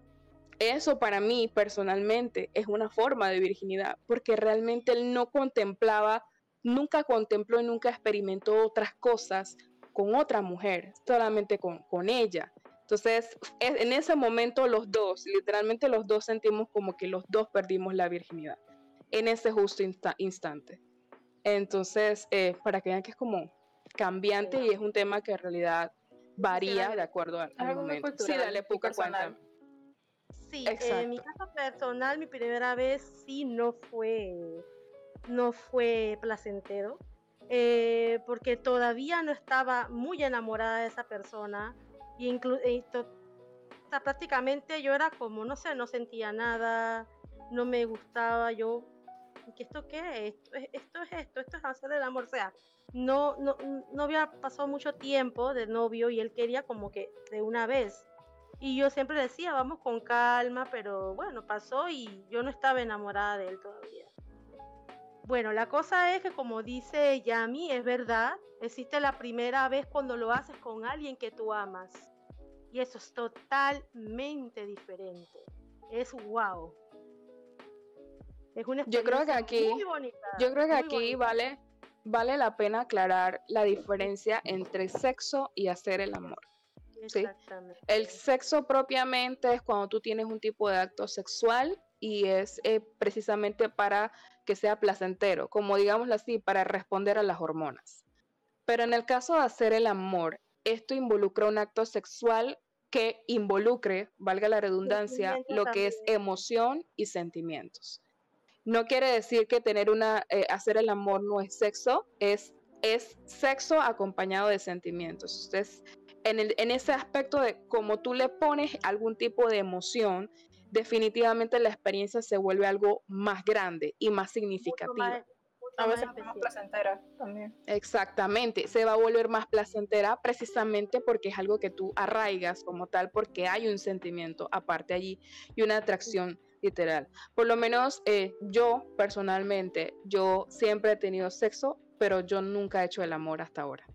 eso para mí personalmente es una forma de virginidad, porque realmente él no contemplaba, nunca contempló y nunca experimentó otras cosas con otra mujer, solamente con, con ella. Entonces, en ese momento los dos, literalmente los dos sentimos como que los dos perdimos la virginidad en ese justo instante. Entonces, eh, para que vean que es como cambiante y es un tema que en realidad varía de acuerdo al, momento. Sí, dale, Puca, cuenta. Sí, en mi caso personal, mi primera vez sí no fue, no fue placentero, eh, porque todavía no estaba muy enamorada de esa persona y, prácticamente yo era como, no sé, no sentía nada, no me gustaba, yo, ¿qué esto qué es? Esto, es esto es esto, esto es hacer el amor, o sea, no, no, no había pasado mucho tiempo de novio y él quería como que de una vez. Y yo siempre decía, vamos con calma, pero bueno, pasó y yo no estaba enamorada de él todavía. Bueno, la cosa es que como dice Yami, es verdad, existe la primera vez cuando lo haces con alguien que tú amas. Y eso es totalmente diferente. Es wow. Es una yo creo que aquí, muy bonita. Yo creo que aquí vale, vale la pena aclarar la diferencia entre sexo y hacer el amor. ¿sí? El sexo propiamente es cuando tú tienes un tipo de acto sexual y es eh, precisamente para que sea placentero, como digámoslo así, para responder a las hormonas. Pero en el caso de hacer el amor, esto involucra un acto sexual que involucre, valga la redundancia, lo que es emoción y sentimientos. No quiere decir que tener una, eh, hacer el amor no es sexo, es, es sexo acompañado de sentimientos. Entonces, en, el, en ese aspecto de cómo tú le pones algún tipo de emoción, definitivamente la experiencia se vuelve algo más grande y más significativo. A veces más placentera también. Exactamente, se va a volver más placentera precisamente porque es algo que tú arraigas como tal, porque hay un sentimiento aparte allí y una atracción literal. Por lo menos eh, yo personalmente, yo siempre he tenido sexo, pero yo nunca he hecho el amor hasta ahora.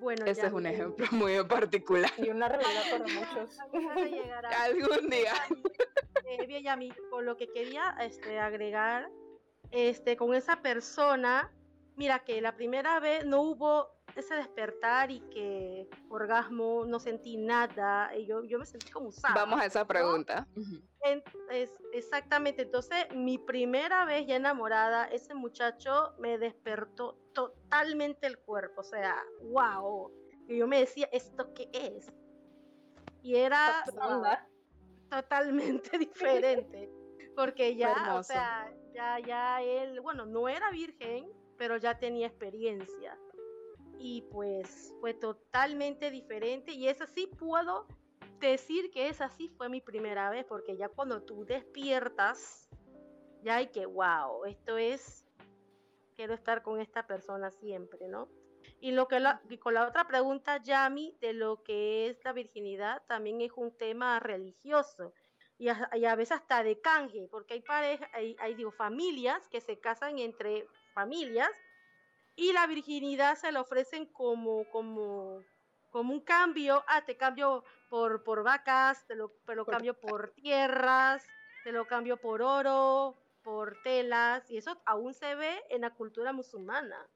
Bueno, Ese es un ejemplo muy en particular. Y una realidad para muchos. [LAUGHS] Algún día. Eh, bien, Yami, con lo que quería este, agregar, este, con esa persona, mira que la primera vez no hubo ese despertar y que orgasmo, no sentí nada, y yo, yo me sentí como usada. Vamos a esa pregunta. es, exactamente, entonces mi primera vez ya enamorada, ese muchacho me despertó totalmente el cuerpo, o sea, wow. Y yo me decía, ¿esto qué es? Y era totalmente [LAUGHS] diferente, porque ya, o sea, ya, ya él, bueno, no era virgen, pero ya tenía experiencia. Y pues fue totalmente diferente. Y esa sí puedo decir que esa sí fue mi primera vez porque ya cuando tú despiertas ya hay que wow esto es quiero estar con esta persona siempre no y lo que con la otra pregunta Yami de lo que es la virginidad también es un tema religioso y a, veces hasta de canje porque hay parejas hay, hay digo familias que se casan entre familias y la virginidad se la ofrecen como, como, como un cambio, ah, te cambio por, por vacas, te lo, cambio por tierras, te lo cambio por oro, por telas, y eso aún se ve en la cultura musulmana.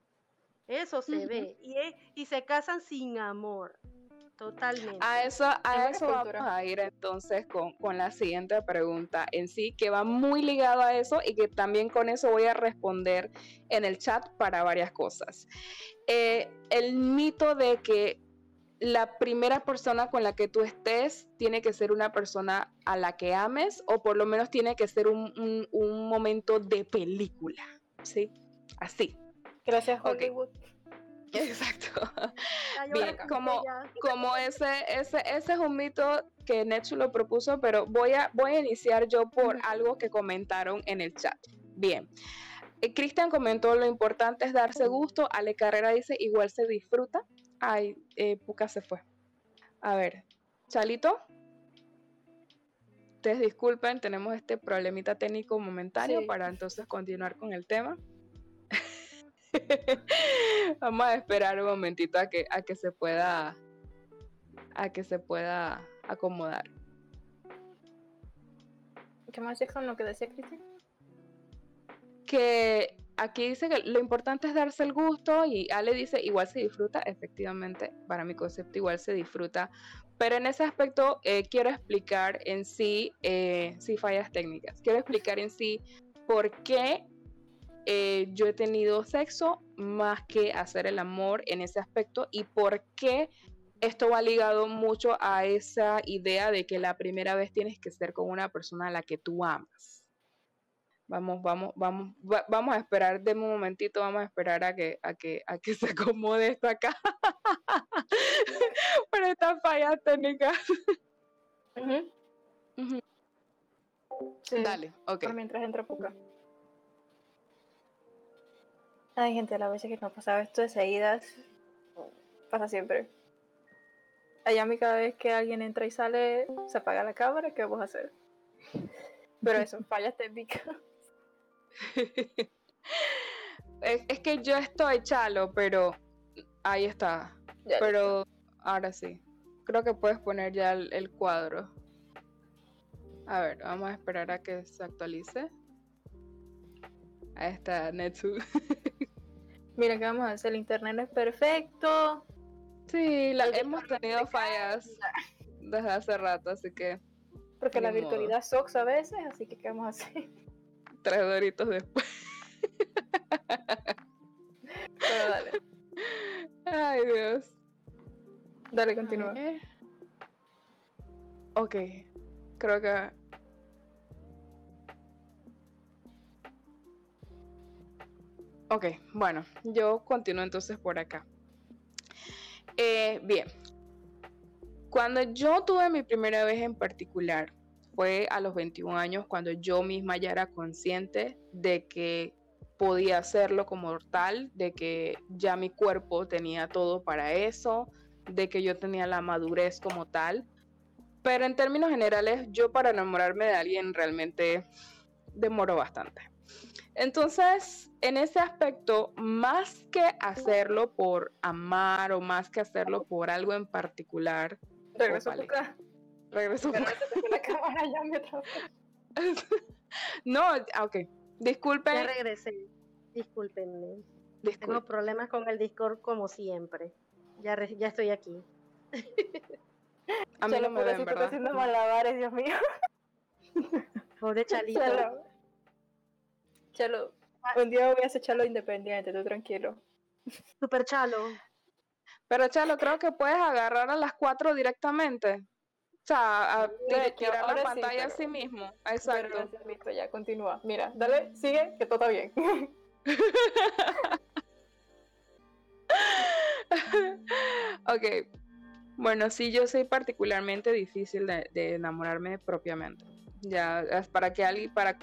Eso se ve. Y, y se casan sin amor. Totalmente. A eso, a eso vamos a ir entonces con, con, la siguiente pregunta en sí, que va muy ligado a eso y que también con eso voy a responder en el chat para varias cosas. Eh, el mito de que la primera persona con la que tú estés tiene que ser una persona a la que ames o por lo menos tiene que ser un, un, momento de película, ¿sí? Así. Gracias, Hollywood. [LAUGHS] Exacto. Bien, como, como ese, ese, ese es un mito que Netsu lo propuso, pero voy a, voy a iniciar yo por algo que comentaron en el chat. Bien. Eh, Cristian comentó lo importante es darse gusto. Ale Carrera dice igual se disfruta. Ay, eh, Puka se fue. A ver, Chalito. Ustedes disculpen, tenemos este problemita técnico momentáneo para entonces continuar con el tema. [LAUGHS] Vamos a esperar un momentito a que, a que se pueda a que se pueda acomodar. ¿Qué más es con lo que decía Cristian? Que aquí dice que lo importante es darse el gusto y Ale dice igual se disfruta, efectivamente, para mi concepto igual se disfruta, pero en ese aspecto eh, quiero explicar en sí, eh, sí fallas técnicas, quiero explicar en sí por qué eh, yo he tenido sexo más que hacer el amor en ese aspecto y por qué esto va ligado mucho a esa idea de que la primera vez tienes que ser con una persona a la que tú amas. Vamos, vamos, vamos, vamos a esperar de un momentito, vamos a esperar a que, a que, a que se acomode esto acá. [LAUGHS] Por esta falla técnica. Dale, ok. mientras entra poca. Hay gente, a la vez que no pasaba esto de seguidas, pasa siempre. Allá a mí cada vez que alguien entra y sale, se apaga la cámara, ¿qué vamos a hacer? Pero eso, [LAUGHS] fallas técnicas. es, es, que yo estoy chalo, pero ahí está. pero ahora sí. Creo que puedes poner ya el, el cuadro. A ver, vamos a esperar a que se actualice. Ahí está, Netsu. [LAUGHS] Mira que vamos a hacer, el internet no es perfecto. Sí, la, hemos tenido fallas desde hace rato, así que. Porque la virtualidad sox a veces, así que ¿qué vamos a hacer? [LAUGHS] Tres doritos después. Pero dale. Ay, Dios. Dale, continúa. Ok, creo que Ok, bueno, yo continúo entonces por acá. Eh, bien, cuando yo tuve mi primera vez en particular, fue a los 21 años cuando yo misma ya era consciente de que podía hacerlo como tal, de que ya mi cuerpo tenía todo para eso, de que yo tenía la madurez como tal. Pero en términos generales, yo para enamorarme de alguien realmente demoro bastante. Entonces, en ese aspecto, más que hacerlo por amar o más que hacerlo por algo en particular. Regreso a tu casa. Regreso la cámara ya me [LAUGHS] No, ah, ok. Disculpen. Ya regresé. Discúlpenme. Tengo problemas con el Discord como siempre. Ya, ya estoy aquí. A mí no me ven, ¿verdad? haciendo malabares, Dios mío. Pobre [LAUGHS] Chalito. Chalo. Ah. Un día voy a hacer Chalo independiente, tú tranquilo. Super Chalo. Pero Chalo, creo que puedes agarrar a las cuatro directamente. O sea, a tirar la pantalla a sí mismo. Exacto. listo, ya, continúa. Mira, dale, sigue, que todo está bien. [LAUGHS] ok. Bueno, sí, yo soy particularmente difícil de, enamorarme propiamente. Ya, para que alguien, para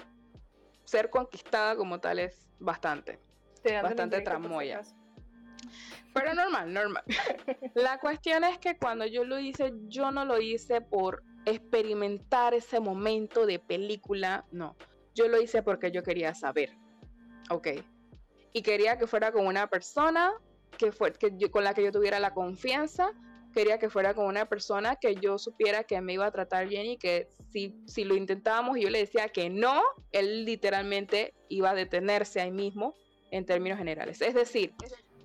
ser conquistada como tal es bastante. Bastante tramoya. Pero normal, normal. [LAUGHS] La cuestión es que cuando yo lo hice, yo no lo hice por experimentar ese momento de película, no. Yo lo hice porque yo quería saber. Ok. Y quería que fuera con una persona que fue, que con la que yo tuviera la confianza quería que fuera con una persona que yo supiera que me iba a tratar bien y que si, si lo intentábamos y yo le decía que no, él literalmente iba a detenerse ahí mismo en términos generales. Es decir,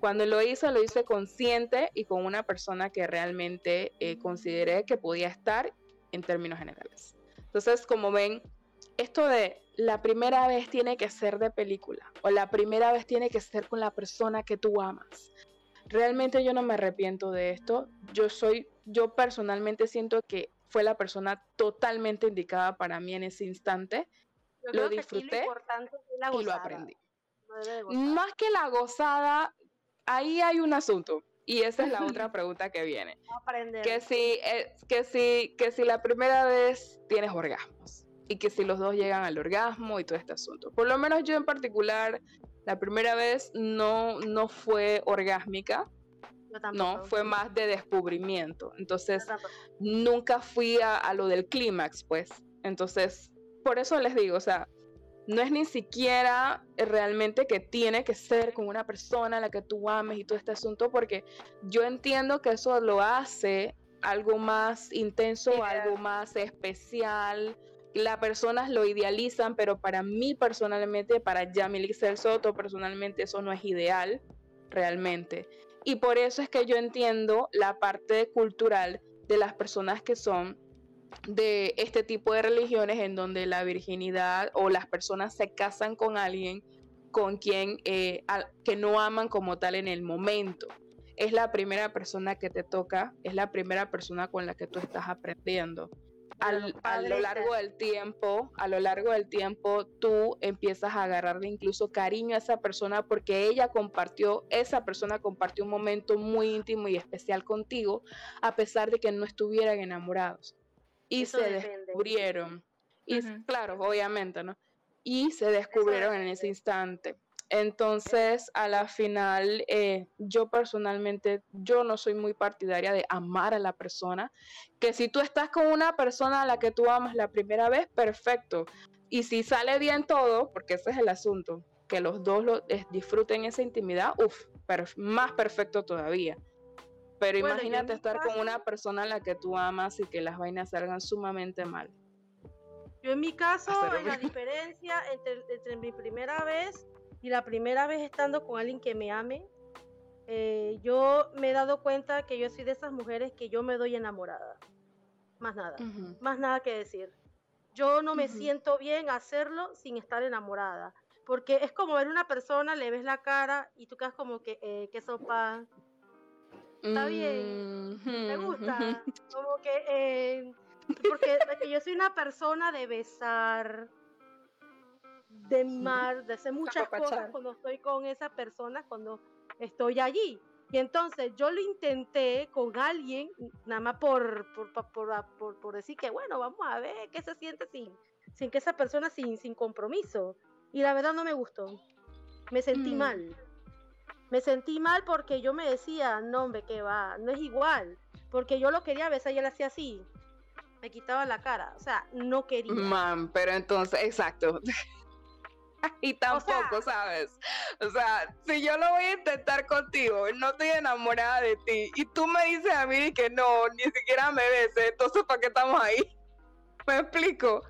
cuando lo hice, lo hice consciente y con una persona que realmente eh, consideré que podía estar en términos generales. Entonces, como ven, esto de la primera vez tiene que ser de película o la primera vez tiene que ser con la persona que tú amas realmente yo no me arrepiento de esto. Yo soy, yo personalmente siento que fue la persona totalmente indicada para mí en ese instante. lo disfruté y lo aprendí. Más que la gozada, ahí hay un asunto. Y esa es la otra [LAUGHS] pregunta que viene. Que si, eh, que, si, que si la primera vez tienes orgasmos y que si los dos llegan al orgasmo y todo este asunto. Por lo menos yo en particular la primera vez no, no fue orgásmica, no, fue más de descubrimiento. Entonces, nunca fui a, lo del clímax, pues. Entonces, por eso les digo, o sea, no es ni siquiera realmente que tiene que ser con una persona a la que tú ames y todo este asunto, porque yo entiendo que eso lo hace algo más intenso, algo más especial, las personas lo idealizan, pero para mí personalmente, para Yamil Soto personalmente, eso no es ideal realmente. Y por eso es que yo entiendo la parte cultural de las personas que son de este tipo de religiones en donde la virginidad o las personas se casan con alguien con quien eh, que no aman como tal en el momento. Es la primera persona que te toca, es la primera persona con la que tú estás aprendiendo a lo largo del tiempo, a lo largo del tiempo, tú empiezas a agarrarle incluso cariño a esa persona porque ella compartió, esa persona compartió un momento muy íntimo y especial contigo, a pesar de que no estuvieran enamorados. Y se descubrieron. Y claro, obviamente, ¿no? Y se descubrieron en ese instante. Entonces, a la final, eh, yo personalmente, yo no soy muy partidaria de amar a la persona. Que si tú estás con una persona a la que tú amas la primera vez, perfecto. Y si sale bien todo, porque ese es el asunto, que los dos lo, disfruten esa intimidad, uff, más perfecto todavía. Pero imagínate estar con una persona a la que tú amas y que las vainas salgan sumamente mal. Yo en mi caso, la diferencia entre mi primera vez y la primera vez estando con alguien que me ame, eh, yo me he dado cuenta que yo soy de esas mujeres que yo me doy enamorada. Más nada, más nada que decir. Yo no me siento bien hacerlo sin estar enamorada. Porque es como ver una persona, le ves la cara y tú quedas como que, eh, qué sopa. Está bien, me gusta. [LAUGHS] Como que, eh, porque yo soy una persona de besar, de mar, de hacer muchas cosas cuando estoy con esa persona, cuando estoy allí. Y entonces yo lo intenté con alguien, nada más por, por, por, por, decir que, bueno, vamos a ver qué se siente sin, sin que esa persona sin, sin compromiso. Y la verdad no me gustó. Me sentí mm. mal. Me sentí mal porque yo me decía, no, hombre, que va, no es igual. Porque yo lo quería besar y él hacía así. me quitaba la cara. O sea, no quería. Man, pero entonces, exacto. [LAUGHS] [LAUGHS] y tampoco, ¿sabes? O sea, si yo lo voy a intentar contigo, no estoy enamorada de ti, y tú me dices a mí que no, ni siquiera me beses, entonces ¿para qué estamos ahí? [LAUGHS] ¿Me explico?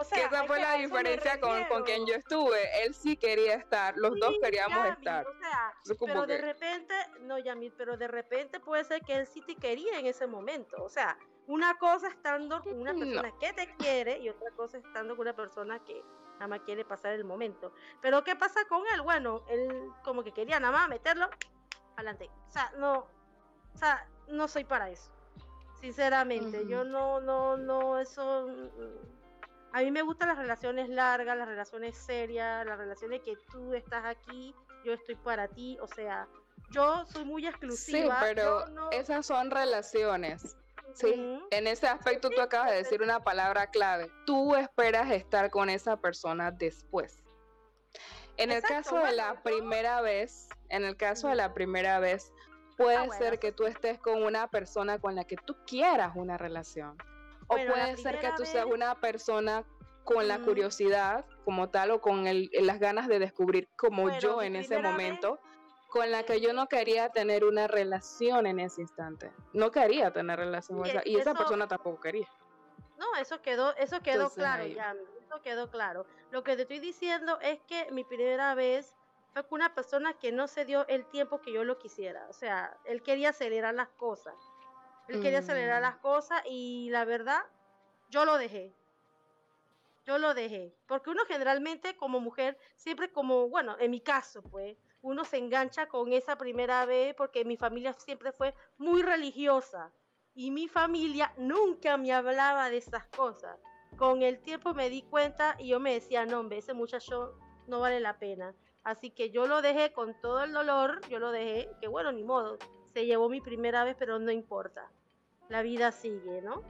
O sea, que esa fue la diferencia con, con, quien yo estuve. Él sí quería estar, los dos queríamos estar. O sea, pero de repente, no, Yamil, pero de repente puede ser que él sí te quería en ese momento. O sea, una cosa estando con una persona que te quiere y otra cosa estando con una persona que nada más quiere pasar el momento. Pero ¿qué pasa con él? Bueno, él como que quería nada más meterlo adelante. O sea, no, o sea, no soy para eso. Sinceramente, yo no, no, no, eso a mí me gustan las relaciones largas, las relaciones serias, las relaciones que tú estás aquí, yo estoy para ti, o sea, yo soy muy exclusiva. Sí, pero esas son relaciones. Sí, en ese aspecto tú acabas de decir una palabra clave. Tú esperas estar con esa persona después. En el caso de la primera vez, en el caso de la primera vez, puede ah, ser que tú estés con una persona con la que tú quieras una relación. O puede ser que tú seas una persona con la curiosidad como tal o con las ganas de descubrir como yo en ese momento, con la que yo no quería tener una relación en ese instante. No quería tener relación y esa persona tampoco quería. No, eso quedó, eso quedó claro, ya, eso quedó claro. Lo que te estoy diciendo es que mi primera vez fue con una persona que no se dio el tiempo que yo lo quisiera. O sea, él quería acelerar las cosas. Él quería acelerar mm. las cosas y la verdad, yo lo dejé. Yo lo dejé. Porque uno generalmente como mujer, siempre como, bueno, en mi caso, pues, uno se engancha con esa primera vez porque mi familia siempre fue muy religiosa. Y mi familia nunca me hablaba de esas cosas. Con el tiempo me di cuenta y yo me decía, no, hombre, ese muchacho no vale la pena. Así que yo lo dejé con todo el dolor, yo lo dejé, que bueno, ni modo, se llevó mi primera vez, pero no importa. La vida sigue, ¿no?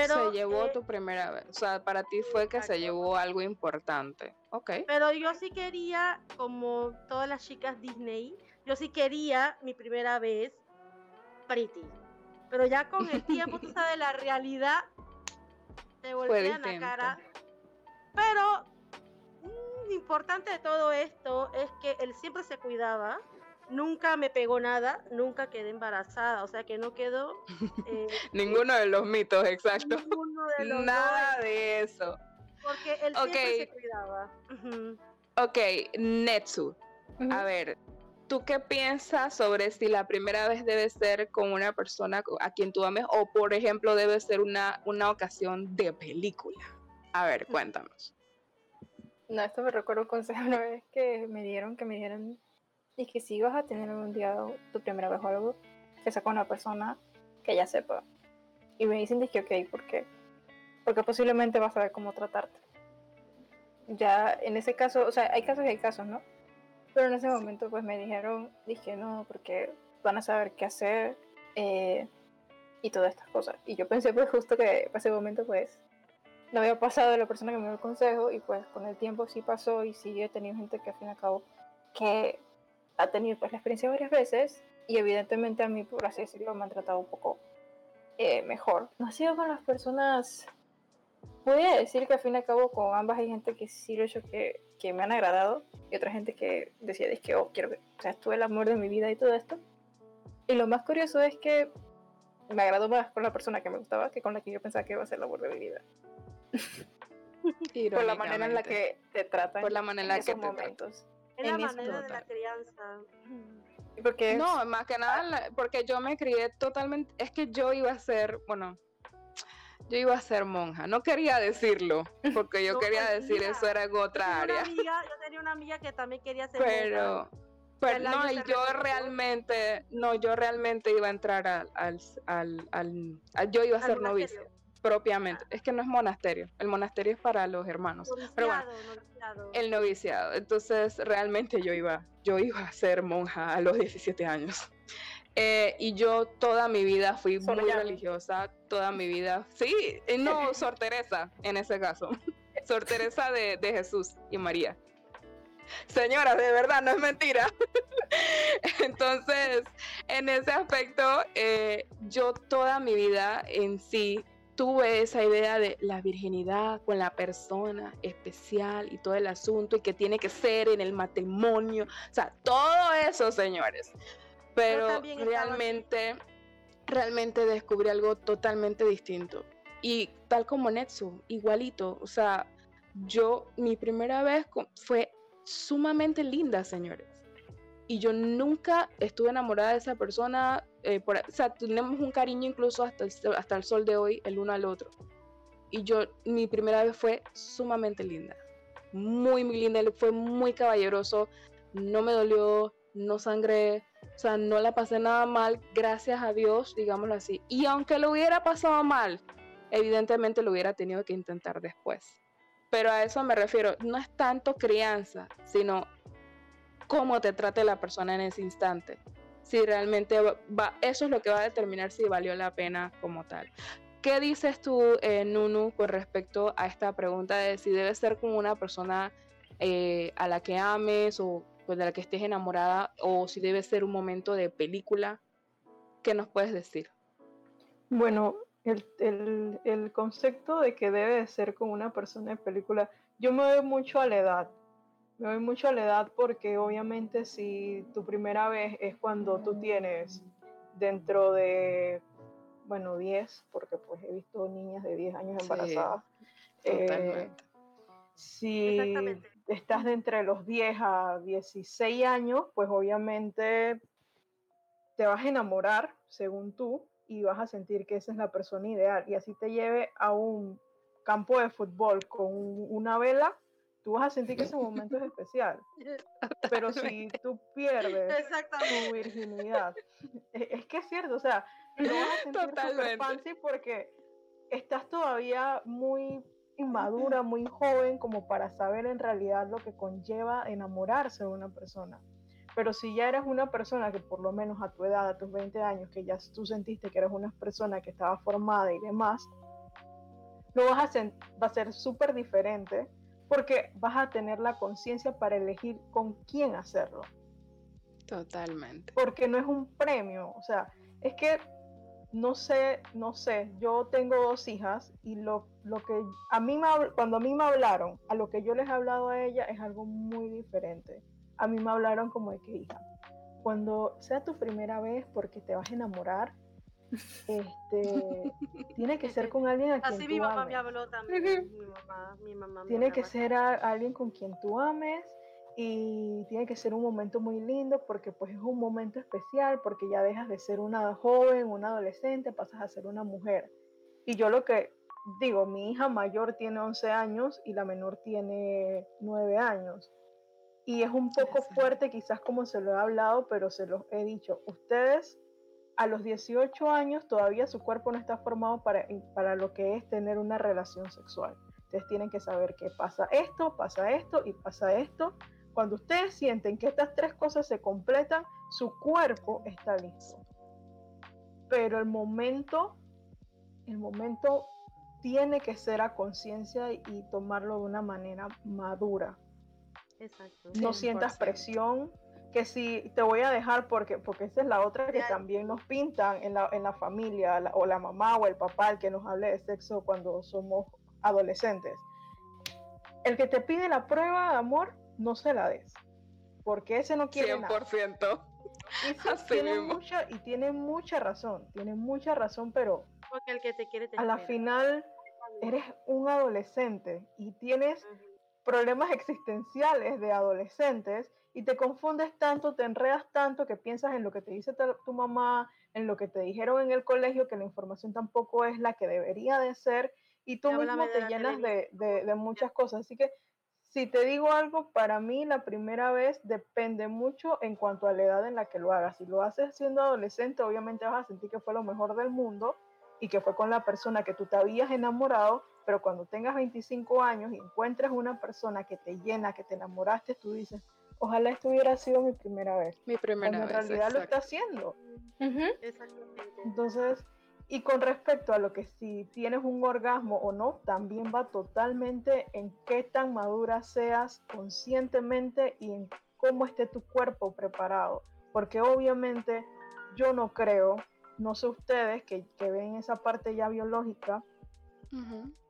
Pero, se llevó eh, tu primera vez. O sea, para ti fue que se llevó algo importante. Ok. Pero yo sí quería, como todas las chicas Disney, yo sí quería mi primera vez pretty. Pero ya con el tiempo, tú [LAUGHS] sabes, la realidad te voltean la cara. Pero lo mm, importante de todo esto es que él siempre se cuidaba nunca me pegó nada, nunca quedé embarazada, o sea que no quedó... [LAUGHS] Eh, ninguno de los mitos, exacto. Nada de eso. Porque él siempre se cuidaba. Ok, Netsu, a ver, ¿tú qué piensas sobre si la primera vez debe ser con una persona a quien tú ames o, por ejemplo, debe ser una, una ocasión de película? A ver, cuéntanos. No, esto me recuerdo un consejo una vez que me dieron, que me dieron y que si vas a tener un día tu primera vez o algo, que sea con una persona que ya sepa. Y me dicen que ok, ¿por qué? Porque posiblemente vas a ver cómo tratarte. Ya en ese caso, o sea, hay casos y hay casos, ¿no? Pero en ese momento pues me dijeron, dije no, porque van a saber qué hacer eh, y todas estas cosas. Y yo pensé pues justo que en ese momento pues no había pasado de la persona que me dio el consejo y pues con el tiempo sí pasó y sí he tenido gente que al fin y al cabo que ha tenido pues la experiencia varias veces y evidentemente a mí, por así decirlo, me han tratado un poco eh, mejor. No ha sido con las personas, podría decir que al fin y al cabo con ambas hay gente que sí lo he hecho que, que me han agradado y otra gente que decía, es que, oh, quiero que, o sea, esto el amor de mi vida y todo esto. Y lo más curioso es que me agradó más con la persona que me gustaba que con la que yo pensaba que iba a ser el amor de mi vida. [LAUGHS] por la manera en la que te tratan por la manera en la que momentos. Es la manera de la crianza. Porque no, más que nada, porque yo me crié totalmente, es que yo iba a ser, bueno, yo iba a ser monja, no quería decirlo, porque yo quería decir eso era en otra área. yo tenía una amiga que también quería ser pero, monja. Pero no, y yo realmente, no, yo realmente iba a entrar al, al, al, yo iba a ser novicia propiamente. Es que no es monasterio, el monasterio es para los hermanos. pero bueno, el noviciado. Entonces, realmente yo iba, yo iba a ser monja a los 17 años. Eh, y yo toda mi vida fui muy religiosa, toda mi vida. Sí, no, [LAUGHS] Sor Teresa en ese caso. [LAUGHS] Sor Teresa de, de Jesús y María. Señora, de verdad, no es mentira. [LAUGHS] Entonces, en ese aspecto, eh, yo toda mi vida en sí tuve esa idea de la virginidad con la persona especial y todo el asunto y que tiene que ser en el matrimonio, o sea, todo eso, señores. Pero realmente, realmente descubrí algo totalmente distinto. Y tal como Netsu, igualito, o sea, yo, mi primera vez fue sumamente linda, señores. Y yo nunca estuve enamorada de esa persona. Eh, por, o sea, tenemos un cariño incluso hasta el, hasta el sol de hoy, el uno al otro. Y yo, mi primera vez fue sumamente linda. Muy, muy linda. Fue muy caballeroso. No me dolió, no sangré. O sea, no la pasé nada mal, gracias a Dios, digámoslo así. Y aunque lo hubiera pasado mal, evidentemente lo hubiera tenido que intentar después. Pero a eso me refiero, no es tanto crianza, sino cómo te trate la persona en ese instante. Si realmente va, eso es lo que va a determinar si valió la pena como tal. ¿Qué dices tú, eh, Nunu, con respecto a esta pregunta de si debe ser como una persona eh, a la que ames o pues, de la que estés enamorada o si debe ser un momento de película? ¿Qué nos puedes decir? Bueno, el, el, concepto de que debe ser como una persona de película, yo me doy mucho a la edad. Me doy mucho a la edad porque obviamente si tu primera vez es cuando tú tienes dentro de, bueno, 10, porque pues he visto niñas de 10 años embarazadas. Eh, si estás de entre los 10 a 16 años, pues obviamente te vas a enamorar, según tú, y vas a sentir que esa es la persona ideal. Y así te lleve a un campo de fútbol con una vela, tú vas a sentir que ese momento es especial. Pero si tú pierdes tu virginidad, e, es, que es cierto, o sea, no vas a sentir super fancy porque estás todavía muy inmadura, muy joven como para saber en realidad lo que conlleva enamorarse de una persona. Pero si ya eres una persona que por lo menos a tu edad, a tus 20 años, que ya tú sentiste que eres una persona que estaba formada y demás, lo vas a va a ser súper diferente porque vas a tener la conciencia para elegir con quién hacerlo. Totalmente. Porque no es un premio, o sea, es que no sé, no sé, yo tengo dos hijas y lo, lo que a mí me, cuando a mí me hablaron, a lo que yo les he hablado a ella es algo muy diferente a mí me hablaron como de que hija, cuando sea tu primera vez porque te vas a enamorar, este, [LAUGHS] tiene que ser con alguien a quien Así tú mi mamá ames. me habló también. mi mamá, mi mamá tiene que ser alguien con quien tú ames y tiene que ser un momento muy lindo porque pues es un momento especial porque ya dejas de ser una joven, una adolescente, pasas a ser una mujer. Y yo lo que digo, mi hija mayor tiene 11 años y la menor tiene 9 años. Y es un poco fuerte quizás como se lo he hablado, pero se los he dicho. Ustedes a los 18 años todavía su cuerpo no está formado para, para lo que es tener una relación sexual. Ustedes tienen que saber que pasa esto, pasa esto y pasa esto. Cuando ustedes sienten que estas tres cosas se completan, su cuerpo está listo. Pero el momento, el momento tiene que ser a conciencia y tomarlo de una manera madura no sientas presión, que si te voy a dejar porque, porque esa es la otra que también nos pintan en la, en la familia, o la mamá o el papá, el que nos hable de sexo cuando somos adolescentes. El que te pide la prueba de amor, no se la des, porque ese no quiere 100%. Y tiene mucha, y tiene mucha razón, tiene mucha razón, pero porque el que te quiere a la final eres un adolescente y tienes problemas existenciales de adolescentes y te confundes tanto, te enredas tanto que piensas en lo que te dice tu mamá, en lo que te dijeron en el colegio, que la información tampoco es la que debería de ser y tú mismo te llenas de, de, muchas cosas. Así que si te digo algo, para mí la primera vez depende mucho en cuanto a la edad en la que lo hagas. Si lo haces siendo adolescente, obviamente vas a sentir que fue lo mejor del mundo y que fue con la persona que tú te habías enamorado, pero cuando tengas 25 años y encuentres una persona que te llena, que te enamoraste, tú dices, ojalá esto hubiera sido mi primera vez. Mi primera vez. En realidad lo está haciendo. Entonces, y con respecto a lo que si tienes un orgasmo o no, también va totalmente en qué tan madura seas conscientemente y en cómo esté tu cuerpo preparado. Porque obviamente yo no creo, no sé ustedes que, que ven esa parte ya biológica,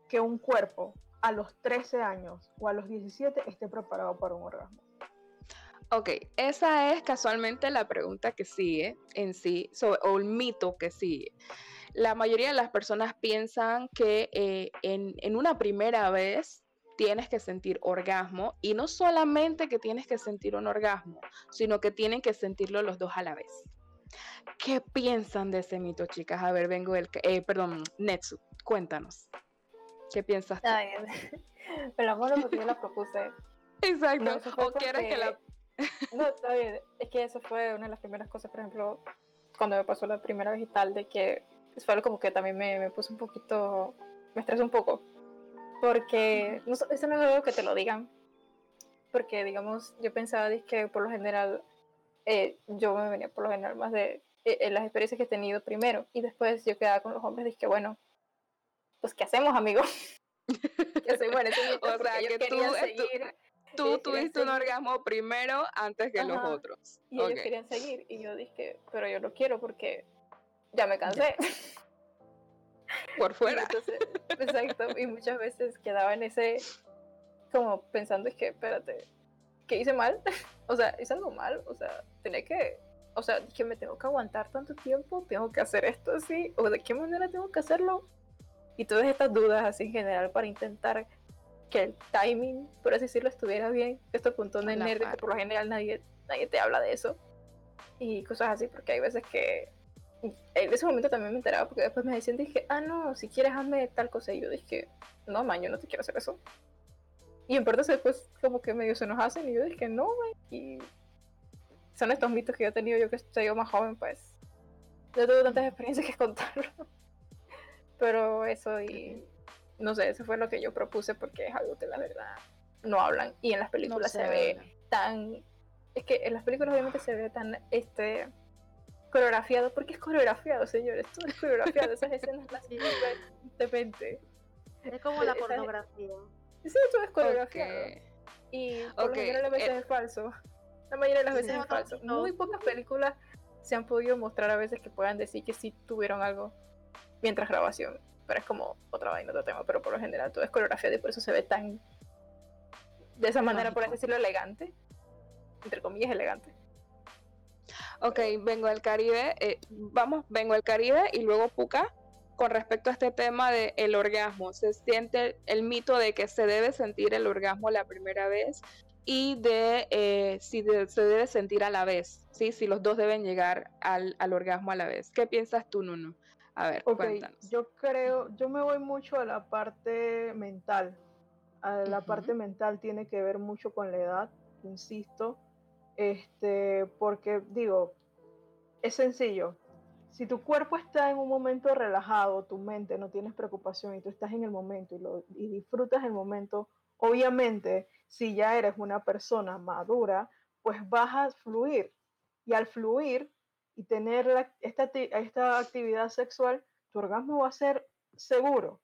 que un cuerpo a los 13 años o a los 17 esté preparado para un orgasmo? Ok, esa es casualmente la pregunta que sigue en sí, o el mito que sigue. La mayoría de las personas piensan que eh, en, en una primera vez tienes que sentir orgasmo y no solamente que tienes que sentir un orgasmo, sino que tienen que sentirlo los dos a la vez. ¿Qué piensan de ese mito, chicas? A ver, vengo del... Eh, perdón, Netsu, cuéntanos. ¿Qué piensas tú? Ay, [LAUGHS] pero amor, porque yo la propuse. Exacto. o quieres que la... no, está bien. Es que eso fue una de las primeras cosas, por ejemplo, cuando me pasó la primera vez y tal, de que fue algo como que también me, me puso un poquito, me estresó un poco. Porque no, eso no es algo que te lo digan. Porque, digamos, yo pensaba que por lo general, eh, yo me venía por lo general más de eh, las experiencias que he tenido primero. Y después yo quedaba con los hombres, dije, bueno, pues, ¿qué hacemos, amigo? ¿Qué hacemos en ese [LAUGHS] O sea, que tú, seguir, tú tuviste un orgasmo primero antes que los otros. Y ellos querían seguir. Y yo dije, pero yo no quiero porque ya me cansé. Por [LAUGHS] fuera. [LAUGHS] exacto. Y muchas veces quedaba en ese, como pensando, es que, espérate, ¿qué hice mal? [LAUGHS] o sea, hice algo mal. O sea, tenía que, o sea, que me tengo que aguantar tanto tiempo, tengo que hacer esto así, o de qué manera tengo que hacerlo. Y todas estas dudas así en general para intentar que el timing, por así decirlo, estuviera bien. Esto punto de nerd que por lo general nadie, nadie te habla de eso. Y cosas así, porque hay veces que en ese momento también me enteraba porque después me decían, dije, ah, no, si quieres hazme tal cosa. Y yo dije, no, man, yo no te quiero hacer eso. Y en parte después como que medio se nos hacen y yo dije, no, man. Y son estos mitos que yo he tenido yo que estoy yo más joven, pues. Yo tengo tantas experiencias que contarlo. [LAUGHS] Pero eso y no sé, eso fue lo que yo propuse porque es algo que la verdad no hablan. Y en las películas se ve tan... Es que en las películas obviamente se ve tan este coreografiado, porque es coreografiado, señores, todo es coreografiado, esas escenas las de repente. Es como la pornografía. Sí, todo es coreografiado. Y por okay. la mayoría de las veces eh, es falso. La mayoría de las veces es falso. Muy pocas películas se han podido mostrar a veces que puedan decir que sí tuvieron algo mientras grabación. Pero es como otra vaina, otro tema. Pero por lo general todo es coreografiado y por eso se ve tan. De esa manera, por así decirlo, elegante. Entre comillas, elegante. Ok, vengo al Caribe, eh, vamos, vengo al Caribe y luego Puca. Con respecto a este tema del el orgasmo, se siente el mito de que se debe sentir el orgasmo la primera vez y de eh, si se debe sentir a la vez, ¿sí? si los dos deben llegar al, orgasmo a la vez. ¿Qué piensas tú, Nuno? A ver, cuéntanos. Yo creo, yo me voy mucho a la parte mental. A la parte mental tiene que ver mucho con la edad, insisto este, porque digo, es sencillo. Si tu cuerpo está en un momento relajado, tu mente no tienes preocupación y tú estás en el momento y, lo, y disfrutas el momento, obviamente, si ya eres una persona madura, pues vas a fluir. Y al fluir y tener esta, esta actividad sexual, tu orgasmo va a ser seguro.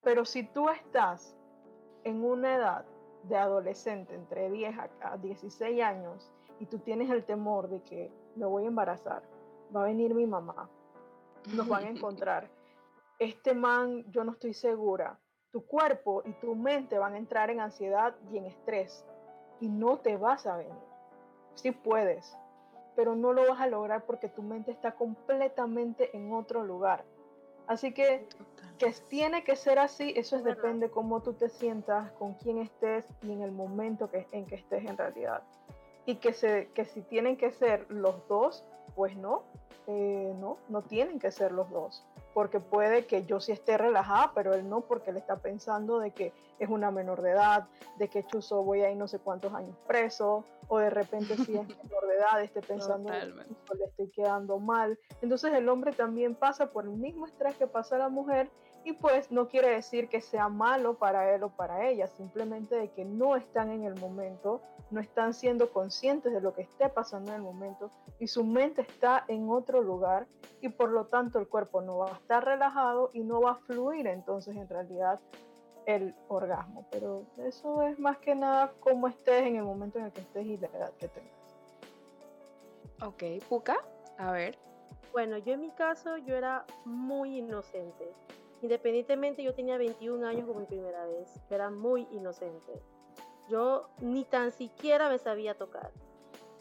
Pero si tú estás en una edad de adolescente entre 10 a 16 años y tú tienes el temor de que me voy a embarazar, va a venir mi mamá, nos van a [LAUGHS] encontrar, este man yo no estoy segura, tu cuerpo y tu mente van a entrar en ansiedad y en estrés y no te vas a venir. Sí puedes, pero no lo vas a lograr porque tu mente está completamente en otro lugar. Así que que tiene que ser así, eso es depende cómo tú te sientas, con quién estés y en el momento que, en que estés en realidad. Y que, se, que si tienen que ser los dos, pues no, eh, no, no tienen que ser los dos. Porque puede que yo sí esté relajada, pero él no, porque él está pensando de que es una menor de edad, de que Chuzo voy a ir no sé cuántos años preso, o de repente si es [LAUGHS] menor de edad, esté pensando que le estoy quedando mal. Entonces el hombre también pasa por el mismo estrés que pasa la mujer y pues no quiere decir que sea malo para él o para ella, simplemente de que no están en el momento, no están siendo conscientes de lo que esté pasando en el momento y su mente está en otro lugar y por lo tanto el cuerpo no va a estar relajado y no va a fluir entonces en realidad el orgasmo. Pero eso es más que nada cómo estés en el momento en el que estés y la edad que tengas. Ok, Puka, a ver. Bueno, yo en mi caso yo era muy inocente Independientemente, yo tenía 21 años como mi primera vez. Era muy inocente. Yo ni tan siquiera me sabía tocar.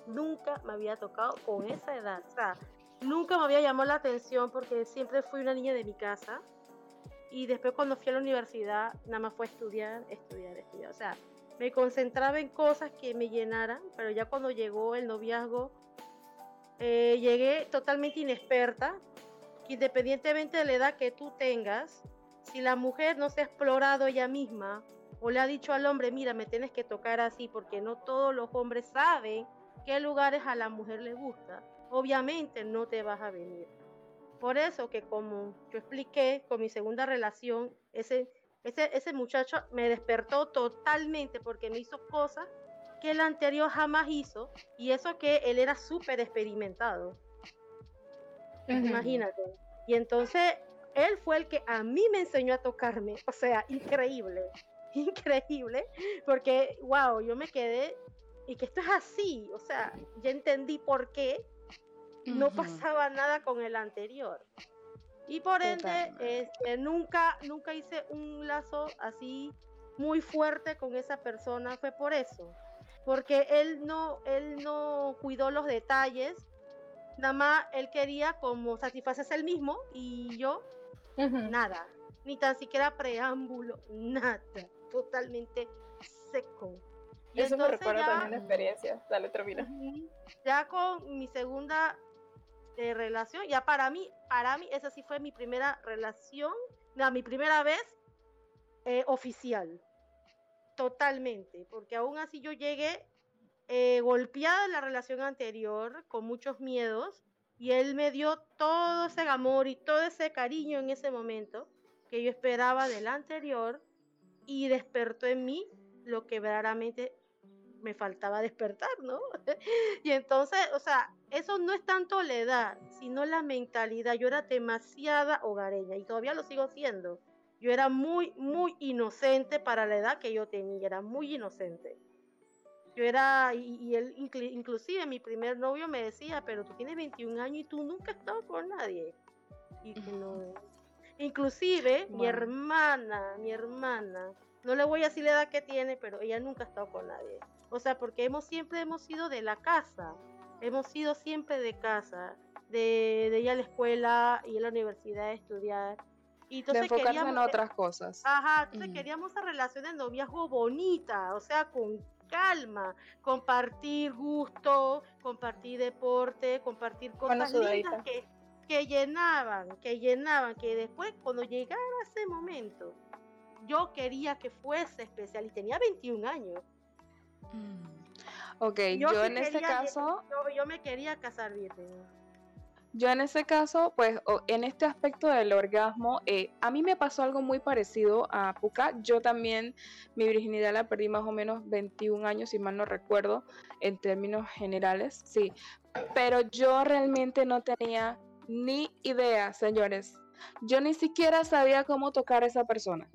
Nunca me había tocado con esa edad. O sea, nunca me había llamado la atención porque siempre fui una niña de mi casa. Y después cuando fui a la universidad, nada más fue estudiar, estudiar, estudiar. O sea, me concentraba en cosas que me llenaran, pero ya cuando llegó el noviazgo, eh, llegué totalmente inexperta, independientemente de la edad que tú tengas, si la mujer no se ha explorado ella misma o le ha dicho al hombre, mira, me tienes que tocar así, porque no todos los hombres saben qué lugares a la mujer le gusta, obviamente no te vas a venir. Por eso que como yo expliqué con mi segunda relación, ese, ese, ese muchacho me despertó totalmente porque me hizo cosas que el anterior jamás hizo y eso que él era súper experimentado. Imagínate. Y entonces él fue el que a mí me enseñó a tocarme. O sea, increíble, [LAUGHS] increíble, porque, wow, yo me quedé y que esto es así. O sea, ya entendí por qué no pasaba nada con el anterior. Y por ende, este, nunca, nunca hice un lazo así muy fuerte con esa persona. Fue por eso porque él no, él no cuidó los detalles, nada más él quería como satisfacerse él mismo y yo nada, ni tan siquiera preámbulo, nada, totalmente seco. Y Eso me recuerda también la experiencia, dale, termina. Ya con mi segunda eh, relación, ya para mí, para mí esa sí fue mi primera relación, no, mi primera vez eh, oficial. Totalmente, porque aún así yo llegué eh, golpeada en la relación anterior, con muchos miedos, y él me dio todo ese amor y todo ese cariño en ese momento que yo esperaba del anterior y despertó en mí lo que verdaderamente me faltaba despertar, ¿no? [LAUGHS] y entonces, o sea, eso no es tanto la edad, sino la mentalidad. Yo era demasiada hogareña y todavía lo sigo siendo. Yo era muy, muy inocente para la edad que yo tenía, era muy inocente. Yo era, y, él, inclusive mi primer novio me decía, pero tú tienes 21 años y tú nunca has estado con nadie. Y no. Inclusive mi hermana, mi hermana, no le voy a decir la edad que tiene, pero ella nunca ha estado con nadie. O sea, porque hemos siempre hemos sido de la casa, hemos sido siempre de casa, de, de ir a la escuela y a la universidad a estudiar y entonces de queríamos, en otras cosas. Ajá, entonces queríamos esa relación de noviazgo bonita, o sea, con calma, compartir gusto, compartir deporte, compartir cosas lindas que, que llenaban, que llenaban, que después cuando llegara ese momento, yo quería que fuese especial y tenía 21 años. Mm. Ok, yo, en este caso... Yo, yo, me quería casar virgen. Yo en ese caso, pues en este aspecto del orgasmo, eh, a mí me pasó algo muy parecido a Puka. Yo también mi virginidad la perdí más o menos 21 años, si mal no recuerdo, en términos generales, sí. Pero yo realmente no tenía ni idea, señores. Yo ni siquiera sabía cómo tocar a esa persona,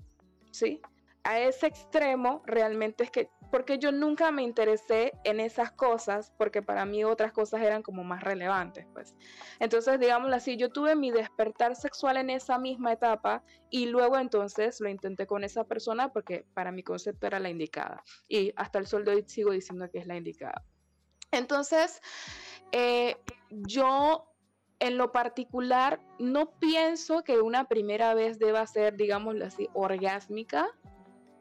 ¿sí? A ese extremo realmente es que porque yo nunca me interesé en esas cosas, porque para mí otras cosas eran como más relevantes, pues. Entonces, digámoslo así, yo tuve mi despertar sexual en esa misma etapa y luego entonces lo intenté con esa persona porque para mi concepto era la indicada. Y hasta el sol de hoy sigo diciendo que es la indicada. Entonces, eh, yo en lo particular no pienso que una primera vez deba ser, digámoslo así, orgásmica,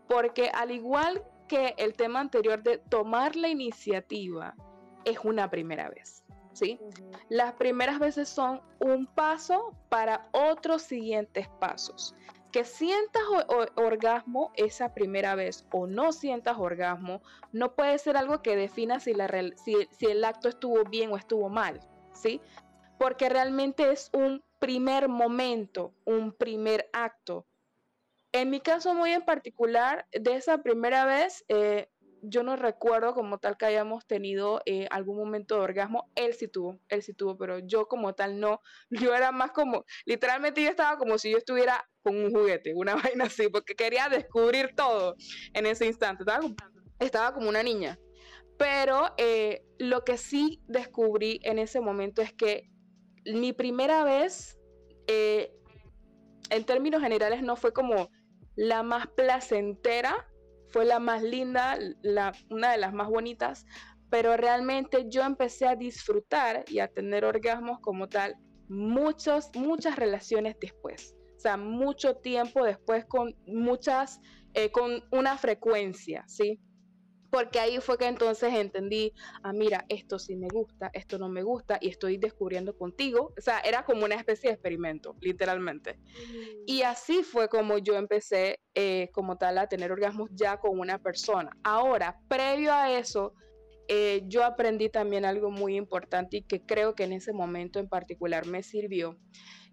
porque al igual que el tema anterior de tomar la iniciativa es una primera vez. ¿Sí? Las primeras veces son un paso para otros siguientes pasos. Que sientas orgasmo esa primera vez o no sientas orgasmo, no puede ser algo que defina si, la si, si el acto estuvo bien o estuvo mal, ¿sí? Porque realmente es un primer momento, un primer acto. En mi caso muy en particular, de esa primera vez, eh, yo no recuerdo como tal que hayamos tenido eh, algún momento de orgasmo. Él sí tuvo, él sí tuvo, pero yo como tal no. [LAUGHS] Yo era más como, literalmente yo estaba como si yo estuviera con un juguete, una [LAUGHS] vaina así, porque quería descubrir todo en ese instante. Estaba, como una niña. Pero eh, lo que sí descubrí en ese momento es que mi primera vez en términos generales no fue como la más placentera, fue la más linda, la, una de las más bonitas, pero realmente yo empecé a disfrutar y a tener orgasmos como tal muchos, muchas relaciones después. O sea, mucho tiempo después con muchas, eh, con una frecuencia, ¿sí? Porque ahí fue que entonces entendí, ah, mira, esto sí me gusta, esto no me gusta y estoy descubriendo contigo. O sea, era como una especie de experimento, literalmente. Y así fue como yo empecé eh, como tal a tener orgasmos ya con una persona. Ahora, previo a eso, eh, yo aprendí también algo muy importante y que creo que en ese momento en particular me sirvió.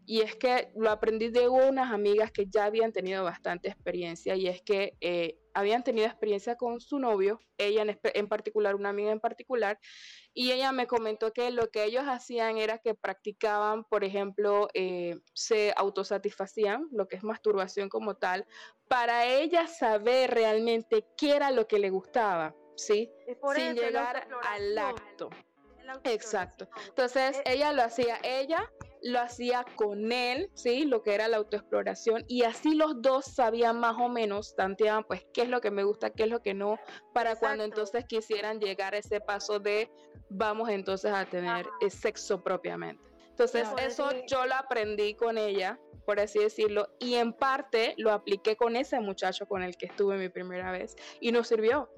Y es que lo aprendí de unas amigas que ya habían tenido bastante experiencia y es que eh, habían tenido experiencia con su novio, ella en, particular, una amiga en particular, y ella me comentó que lo que ellos hacían era que practicaban, por ejemplo, eh, se autosatisfacían, lo que es masturbación como tal, para ella saber realmente qué era lo que le gustaba, ¿sí? Sin llegar al acto. Exacto. Entonces eh, ella lo hacía ella lo hacía con él, ¿sí? Lo que era la autoexploración y así los dos sabían más o menos, tanteaban pues qué es lo que me gusta, qué es lo que no, para cuando entonces quisieran llegar a ese paso de vamos entonces a tener sexo propiamente. Entonces eso yo lo aprendí con ella, por así decirlo, y en parte lo apliqué con ese muchacho con el que estuve mi primera vez y nos sirvió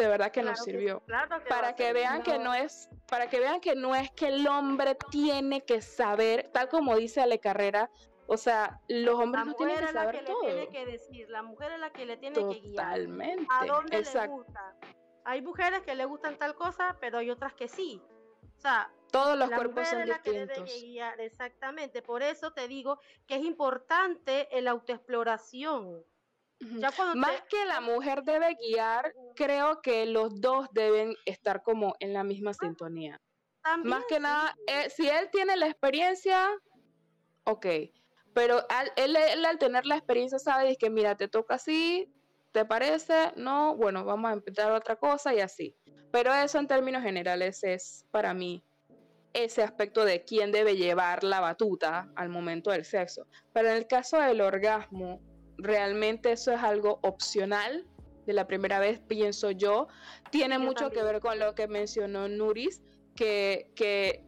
de verdad que nos sirvió. para que vean que no es, para que vean que no es que el hombre tiene que saber, tal como dice Ale Carrera, o sea, los hombres no tienen que saber la que todo. Le tiene que decir, la mujer es la que le tiene que guiar. Totalmente. A dónde le gusta. Hay mujeres que le gustan tal cosa, pero hay otras que sí. O sea, todos los cuerpos son distintos. exactamente. Por eso te digo que es importante la autoexploración. Más que la mujer debe guiar, creo que los dos deben estar como en la misma ah, sintonía. Más que nada, eh, si él tiene la experiencia, ok. Pero él, al tener la experiencia sabe que, mira, te toca así, ¿te parece? No, bueno, vamos a empezar otra cosa y así. Pero eso en términos generales es para mí ese aspecto de quién debe llevar la batuta al momento del sexo. Pero en el caso del orgasmo, realmente eso es algo opcional. De la primera vez, pienso yo. Tiene mucho que ver con lo que mencionó Nuris, que, que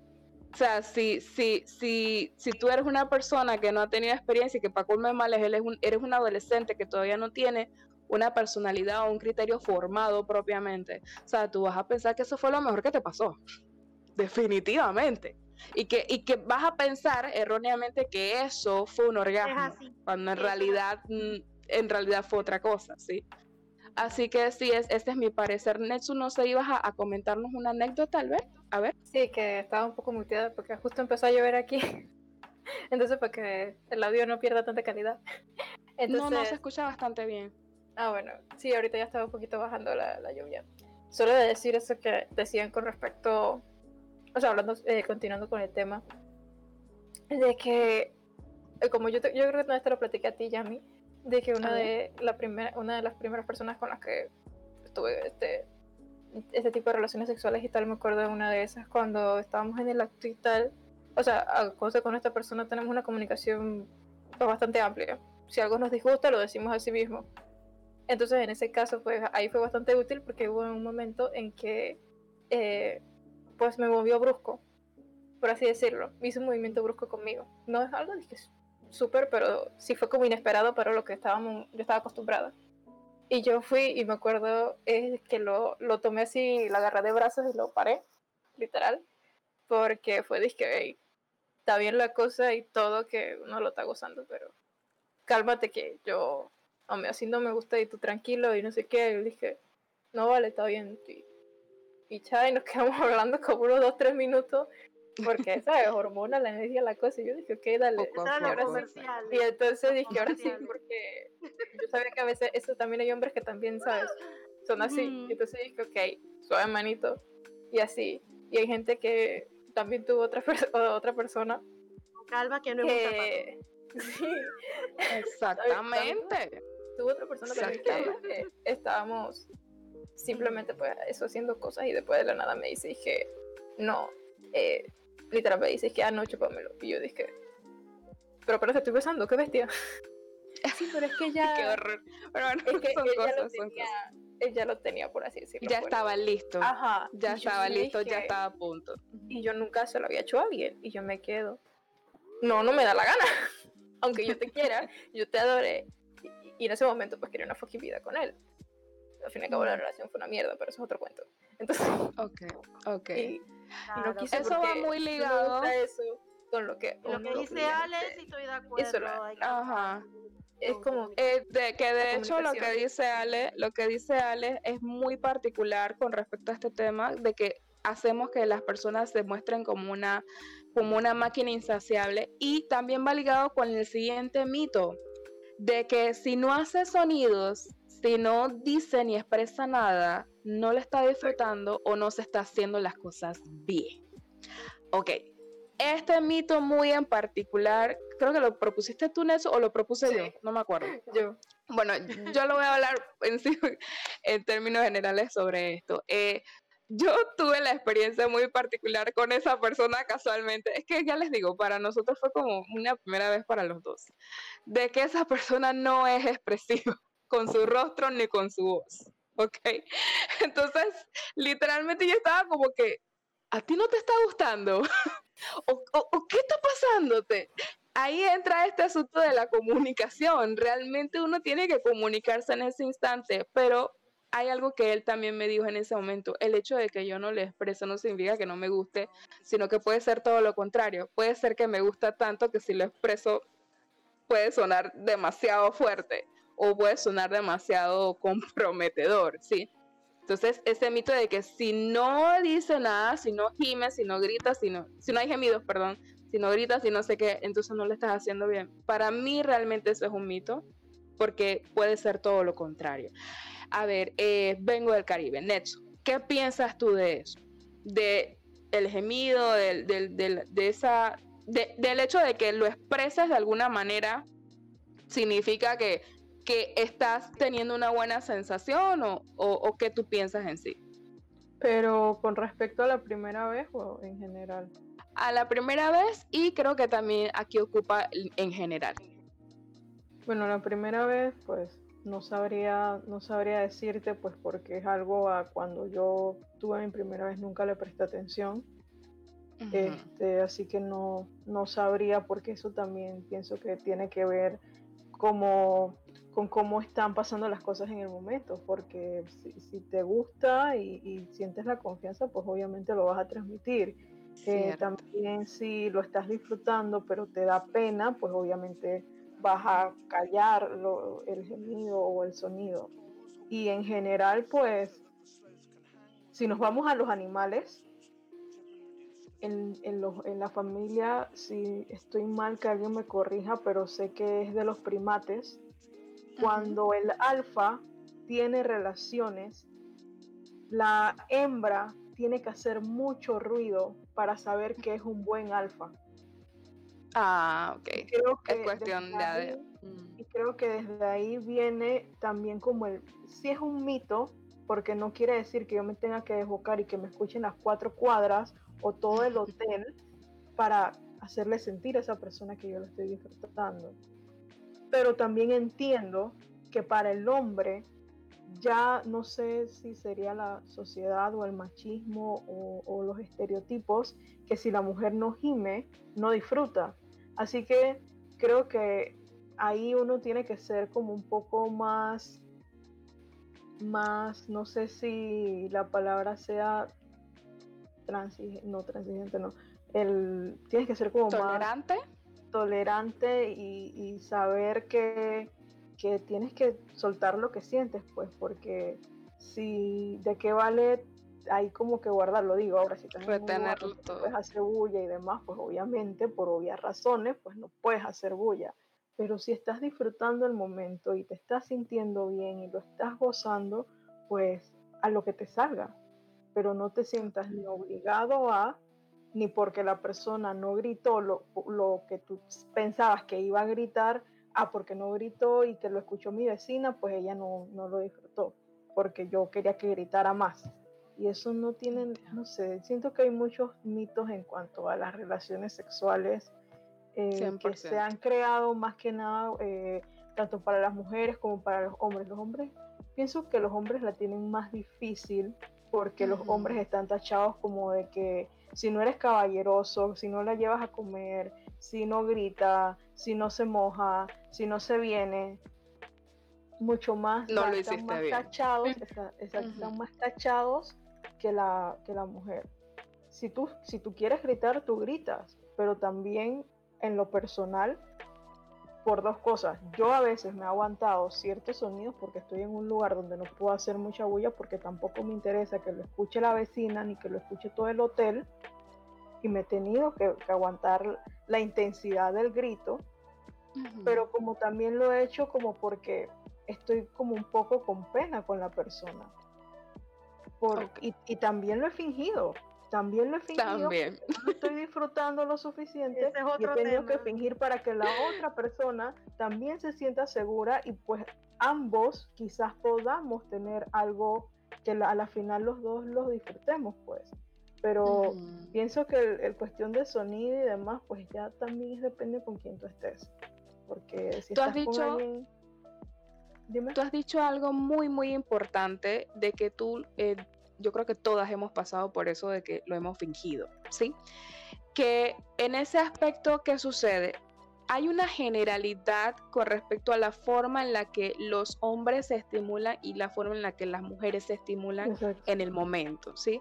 o sea, si, si, si, si tú eres una persona que no ha tenido experiencia y que para colme males eres un, eres un adolescente que todavía no tiene una personalidad o un criterio formado propiamente, o sea, tú vas a pensar que eso fue lo mejor que te pasó. Definitivamente y que, y que vas a pensar erróneamente que eso fue un orgasmo, cuando en realidad, mm, en realidad fue otra cosa, ¿sí? Así que sí, es, este es mi parecer. Netsu, ¿no se ibas a, comentarnos una anécdota, tal vez? A ver. Sí, que estaba un poco muteada porque justo empezó a llover aquí. [LAUGHS] Entonces, para que el audio no pierda tanta calidad. [LAUGHS] No, no, se escucha bastante bien. Ah, bueno, sí, ahorita ya estaba un poquito bajando la, la lluvia. Solo de decir eso que decían con respecto o sea, hablando, eh, continuando con el tema, de que, eh, como yo, yo creo que te lo platiqué a ti, Yami, de que una de, la primera, una de las primeras personas con las que tuve este, este tipo de relaciones sexuales y tal, me acuerdo de una de esas cuando estábamos en el acto y tal, o sea, a cosa con esta persona tenemos una comunicación bastante amplia. Si algo nos disgusta, lo decimos a sí mismo. Entonces, en ese caso, pues ahí fue bastante útil porque hubo un momento en que eh, pues me movió brusco, por así decirlo. Hizo un movimiento brusco conmigo. No es algo dije súper, pero sí fue como inesperado para lo que estábamos, yo estaba acostumbrada. Y yo fui y me acuerdo es que lo, lo tomé así, lo agarré de brazos y lo paré, literal, porque fue dije, está bien la cosa y todo que uno lo está gozando, pero cálmate que yo, hombre, así no me gusta y tú tranquilo y no sé qué. Y dije, no vale, está bien y nos [LAUGHS] quedamos hablando como unos dos, tres minutos, porque, [LAUGHS] ¿sabes? Hormona, la energía, la cosa. Y yo dije, ok, dale. Y entonces dije, ahora sí, porque yo sabía que a veces eso también hay hombres que también, ¿sabes? Son así. Y entonces dije, ok, suave manito. Y así. Y hay gente que también tuvo otra, otra persona. Calma, que no es que... [LAUGHS] Sí. Exactamente. Tuvo otra persona que estábamos simplemente pues eso haciendo cosas y después de la nada me dice, dije, no, eh, literalmente dice que anoche ah, Y yo dije, pero pero te estoy besando, qué bestia. [LAUGHS] Sí, pero es que [LAUGHS] ya... Qué horror. Pero bueno, Es que son ella, cosas, lo son tenía, cosas. ella lo tenía, por así decirlo. Ya pues. estaba listo. Ajá. Ya estaba listo, ya estaba a punto. Y yo nunca se lo había hecho a alguien. Y yo me quedo. No, no me da la gana. [LAUGHS] Aunque yo te quiera, yo te adore. Y, y en ese momento, pues quería una fucking vida con él. Al fin y al cabo, la relación fue una mierda, pero eso es otro cuento. Entonces, Ok, ok. [LAUGHS] y, y no Claro. quise Eso va muy no ligado. gusta eso con lo que. Y Lo que dice obliga, no Ale, sé. sí estoy de acuerdo. hay que Ajá. Es como-. Eh, de, que de hecho lo que dice Ale, lo que dice Ale es muy particular con respecto a este tema de que hacemos que las personas se muestren como una como una máquina insaciable y también va ligado con el siguiente mito de que si no hace sonidos, si no dice ni expresa nada, no le está disfrutando o no se está haciendo las cosas bien. Ok, este mito muy en particular, creo que lo propusiste tú, Nelson, o lo propuse Sí. yo, no me acuerdo. [LAUGHS] Yo. Bueno, yo lo voy a hablar [LAUGHS] en, sí, en términos generales sobre esto. Eh, yo tuve la experiencia muy particular con esa persona casualmente. Es que ya les digo, para nosotros fue como una primera vez para los dos. De que esa persona no es expresiva con su rostro ni con su voz. ¿Ok? [LAUGHS] Entonces, literalmente yo estaba como que, ¿a ti no te está gustando? [LAUGHS] ¿O, o- o qué está pasándote? ahí entra este asunto de la comunicación. Realmente uno tiene que comunicarse en ese instante, pero hay algo que él también me dijo en ese momento. El hecho de que yo no le expreso no significa que no me guste, sino que puede ser todo lo contrario. Puede ser que me gusta tanto que si lo expreso puede sonar demasiado fuerte o puede sonar demasiado comprometedor, ¿sí? Entonces, ese mito de que si no dice nada, si no gime, si no grita, si no, si no hay gemidos, perdón, si no gritas, si no sé qué, entonces no lo estás haciendo bien. Para mí realmente eso es un mito, porque puede ser todo lo contrario. A ver, eh, vengo del Caribe, Netso, ¿qué piensas tú de eso? De el gemido, de esa, de- del hecho de que lo expresas de alguna manera, significa que, que estás teniendo una buena sensación o, o, o qué tú piensas en sí. Pero con respecto a la primera vez o en general. A la primera vez y creo que también aquí ocupa en general. Bueno, la primera vez, pues no sabría, no sabría decirte, pues porque es algo a cuando yo tuve mi primera vez nunca le presté atención. Este, así que no, no sabría porque eso también pienso que tiene que ver como, con cómo están pasando las cosas en el momento, porque si, si te gusta y, y sientes la confianza, pues obviamente lo vas a transmitir. Eh, también si lo estás disfrutando pero te da pena, pues obviamente vas a callar lo- el gemido o el sonido. Y en general, pues, si nos vamos a los animales, en, en los- en la familia, si estoy mal que alguien me corrija, pero sé que es de los primates, cuando el alfa tiene relaciones, la hembra tiene que hacer mucho ruido para saber que es un buen alfa. Ah, ok. Creo que Es cuestión de... ahí- Mm. y creo que desde ahí viene también como el, si es un mito, porque no quiere decir que yo me tenga que desbocar y que me escuchen las cuatro cuadras o todo el [LAUGHS] hotel para hacerle sentir a esa persona que yo lo estoy disfrutando. Pero también entiendo que para el hombre ya no sé si sería la sociedad o el machismo o, los estereotipos que si la mujer no gime, no disfruta. Así que creo que ahí uno tiene que ser como un poco más, más, no sé si la palabra sea transigente, no transigente, no. El, tienes que ser como más ¿Tolerante? y, y saber que, que tienes que soltar lo que sientes, pues, porque si de qué vale ahí como que guardarlo, digo, ahora si estás lugar Retenerlo todo. puedes hacer bulla y demás, pues obviamente por obvias razones, pues no puedes hacer bulla. Pero si estás disfrutando el momento y te estás sintiendo bien y lo estás gozando, pues a lo que te salga. Pero no te sientas ni obligado a, ni porque la persona no gritó lo, lo que tú pensabas que iba a gritar, ah, porque no gritó y que lo escuchó mi vecina, pues ella no, no lo disfrutó, porque yo quería que gritara más. Y eso no tiene, no sé, siento que hay muchos mitos en cuanto a las relaciones sexuales eh, que se han creado más que nada eh, tanto para las mujeres como para los hombres. Los hombres, pienso que los hombres la tienen más difícil porque los hombres están tachados como de que si no eres caballeroso, si no la llevas a comer, si no grita, si no se moja, si no se viene, mucho más, no están más tachados, están más tachados que la, que la mujer. Si tú, si tú quieres gritar, tú gritas, pero también en lo personal, por dos cosas. Yo a veces me he aguantado ciertos sonidos porque estoy en un lugar donde no puedo hacer mucha bulla porque tampoco me interesa que lo escuche la vecina ni que lo escuche todo el hotel. Y me he tenido que, aguantar la intensidad del grito. Pero como también lo he hecho como porque estoy como un poco con pena con la persona. Por, y, y, también lo he fingido también lo he fingido. También. No estoy disfrutando lo suficiente y he tenido que fingir para que la otra persona también se sienta segura y pues ambos quizás podamos tener algo que a la final los dos lo disfrutemos pues. Pero pienso que el, cuestión de sonido y demás pues ya también depende con quién tú estés. Porque si ¿Tú has dicho... Tú has dicho algo muy, muy importante de que tú eh, yo creo que todas hemos pasado por eso de que lo hemos fingido, ¿sí? Que en ese aspecto, ¿qué sucede? Hay una generalidad con respecto a la forma en la que los hombres se estimulan y la forma en la que las mujeres se estimulan en el momento, ¿sí?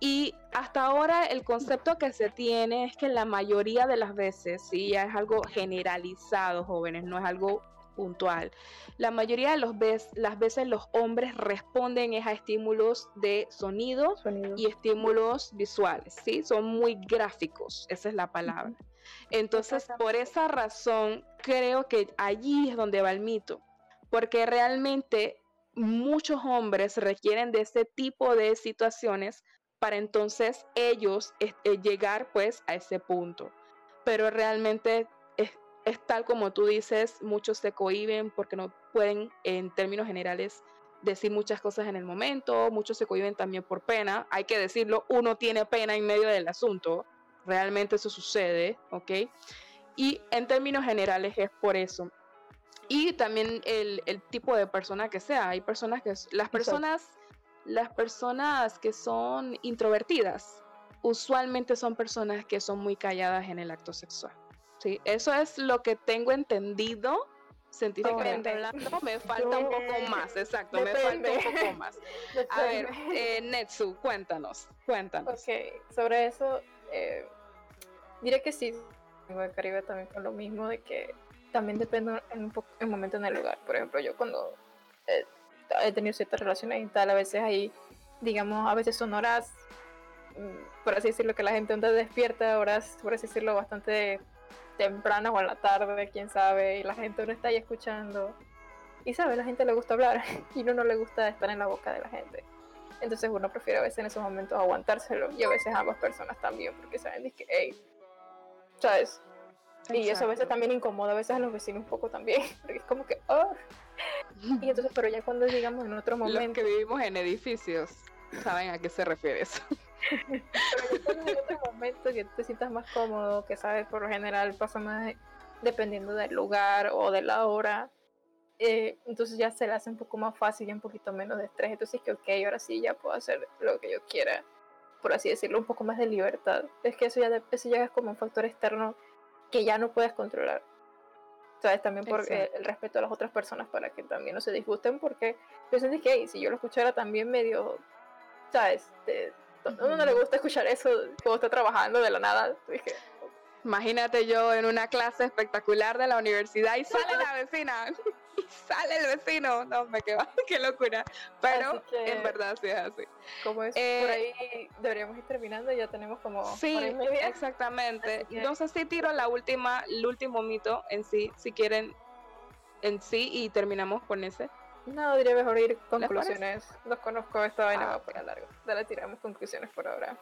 Y hasta ahora el concepto que se tiene es que la mayoría de las veces, sí, ya es algo generalizado, jóvenes, no es algo puntual. La mayoría de los las veces los hombres responden a estímulos de sonido, y estímulos visuales, ¿sí? Son muy gráficos, esa es la palabra. Entonces, por esa razón, creo que allí es donde va el mito, porque realmente muchos hombres requieren de ese tipo de situaciones para entonces ellos eh, llegar pues a ese punto. Pero realmente es tal como tú dices, muchos se cohiben porque no pueden, en términos generales, decir muchas cosas en el momento, muchos se cohiben también por pena, hay que decirlo, uno tiene pena en medio del asunto, realmente eso sucede, ¿ok? Y en términos generales es por eso. Y también el, el tipo de persona que sea, hay personas que, las personas, las personas que son introvertidas, usualmente son personas que son muy calladas en el acto sexual. Sí, eso es lo que tengo entendido científicamente hablando. Me [LAUGHS] falta un poco más, exacto, me falta un poco más. [LAUGHS] A ver, eh, Netsu, cuéntanos, cuéntanos. Ok, sobre eso, eh, diré que sí, tengo de Caribe también con lo mismo, de que también depende en un poco, el momento en el lugar. Por ejemplo, yo cuando eh, he tenido ciertas relaciones y tal, a veces hay, digamos, a veces son horas, mm, por así decirlo, que la gente anda despierta, horas, por así decirlo, bastante temprano o en la tarde, quién sabe, y la gente no está ahí escuchando. Y sabe, la gente le gusta hablar [LAUGHS] y uno no le gusta estar en la boca de la gente. Entonces uno prefiere a veces en esos momentos aguantárselo y a veces ambas personas también, porque saben que, hey, ¿sabes? Y eso a veces también incomoda a veces a los vecinos un poco también, [LAUGHS] porque es como que, oh. Y entonces, pero ya cuando digamos en otro momento... Los que vivimos en edificios saben a qué se refiere eso. Pero en otro momento que te sientas más cómodo, que sabes, por lo general pasa más dependiendo del lugar o de la hora. Eh, entonces ya se le hace un poco más fácil y un poquito menos de estrés. Entonces que, ok, ahora sí ya puedo hacer lo que yo quiera, por así decirlo, un poco más de libertad. Es que eso ya, eso ya es como un factor externo que ya no puedes controlar. ¿Sabes? También por eh, el respeto a las otras personas para que también no se disgusten, porque yo sentí que si yo lo escuchara también medio, ¿sabes? A uno no le gusta escuchar eso cuando está trabajando de la nada. Imagínate yo en una clase espectacular de la universidad y sale la [LAUGHS] vecina. Y sale el vecino. No, me quedo, [LAUGHS] qué locura. Pero en verdad sí es así. Como es por eh, ahí deberíamos ir terminando, ya tenemos como. Sí, exactamente. Entonces sí tiro la última, el último mito en sí, si quieren, en sí, y terminamos con ese. No, diría mejor ir conclusiones. Los conozco, esta vaina ah, va para largo. Dale, tiramos conclusiones por ahora.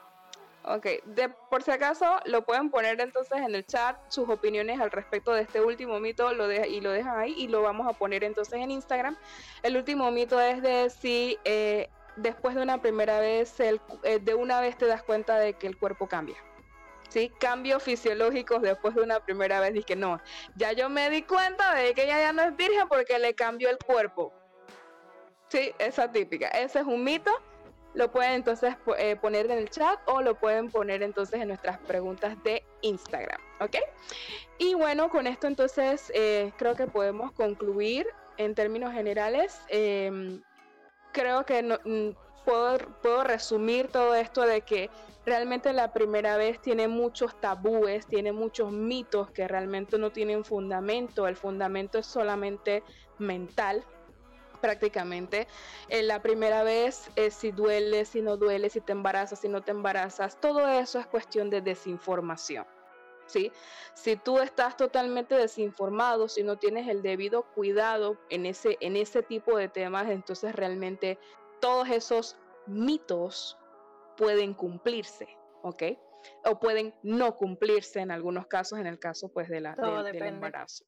Ok, de, por si acaso lo pueden poner entonces en el chat sus opiniones al respecto de este último mito lo de, y lo dejan ahí y lo vamos a poner entonces en Instagram. El último mito es de si eh, después de una primera vez, el, eh, de una vez te das cuenta de que el cuerpo cambia. ¿sí? Cambios fisiológicos después de una primera vez. Dije, no, ya yo me di cuenta de que ella ya no es virgen porque le cambió el cuerpo. Sí, esa típica. Ese es un mito. Lo pueden entonces eh, poner en el chat o lo pueden poner entonces en nuestras preguntas de Instagram, ¿ok? Y bueno, con esto entonces eh, creo que podemos concluir en términos generales. Em, creo que mm, puedo, puedo resumir todo esto de que realmente la primera vez tiene muchos tabúes, tiene muchos mitos que realmente no tienen fundamento. El fundamento es solamente mental, prácticamente. En eh, la primera vez, si duele, si no duele, si te embarazas, si no te embarazas, todo eso es cuestión de desinformación. ¿sí? Si tú estás totalmente desinformado, si no tienes el debido cuidado en ese, en ese tipo de temas, entonces realmente todos esos mitos pueden cumplirse, ¿ok? O pueden no cumplirse en algunos casos, en el caso pues de la, del embarazo.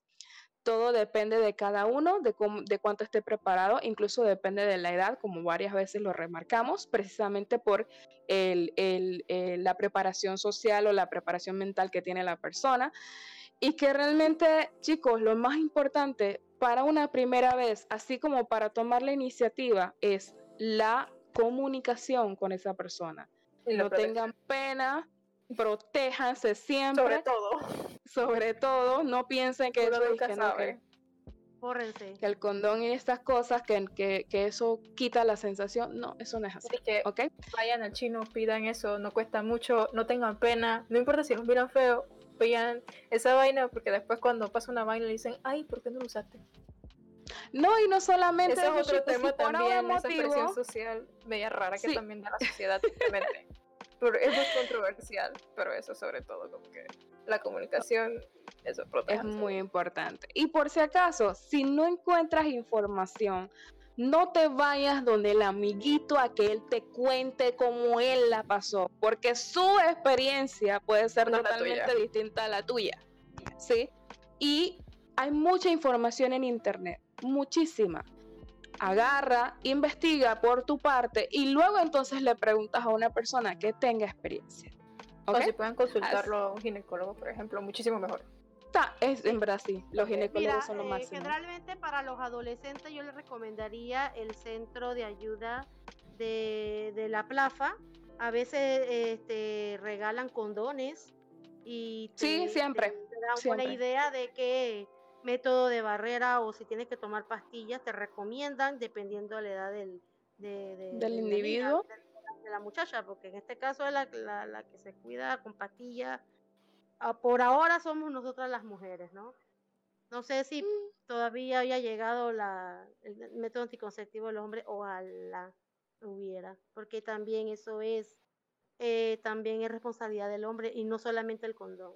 Todo depende de cada uno, de, de cuánto esté preparado, incluso depende de la edad, como varias veces lo remarcamos, precisamente por el, el, la preparación social o la preparación mental que tiene la persona. Y que realmente, chicos, lo más importante para una primera vez, así como para tomar la iniciativa, es la comunicación con esa persona. no tengan pena, protéjanse siempre. Sobre todo. Sobre todo, no piensen que eso nunca sabe. que, que, el condón y estas cosas, que, que, que, eso quita la sensación. No, eso no es así. que Vayan al chino, pidan eso, no cuesta mucho, no tengan pena, no importa si nos miran feo, pidan esa vaina, porque después cuando pasa una vaina le dicen, ay, ¿por qué no lo usaste? No, y no solamente Ese es otro tema también, esa presión social media rara que también da la sociedad [LAUGHS] simplemente. es muy controversial, pero eso sobre todo como que la comunicación eso es muy importante. Y por si acaso, si no encuentras información, no te vayas donde el amiguito a que él te cuente cómo él la pasó, porque su experiencia puede ser totalmente distinta a la tuya. ¿Sí? Y hay mucha información en internet muchísima. Agarra, investiga por tu parte y luego entonces le preguntas a una persona que tenga experiencia. O si pueden consultarlo a un ginecólogo, por ejemplo, muchísimo mejor. Está, es en Brasil, los ginecólogos son lo eh, máximo. Generalmente para los adolescentes yo les recomendaría el centro de ayuda de, de la plafa. A veces este, regalan condones y sí, siempre. Te, dan buena idea de que método de barrera o si tienes que tomar pastillas, te recomiendan dependiendo de la edad del, del individuo. de, la muchacha, porque en este caso es la, la, que se cuida con pastillas. Ah, por ahora somos nosotras las mujeres, ¿no? No sé si mm. todavía había llegado la, el método anticonceptivo del hombre, o a la hubiera, porque también eso es, eh, también es responsabilidad del hombre y no solamente el condón.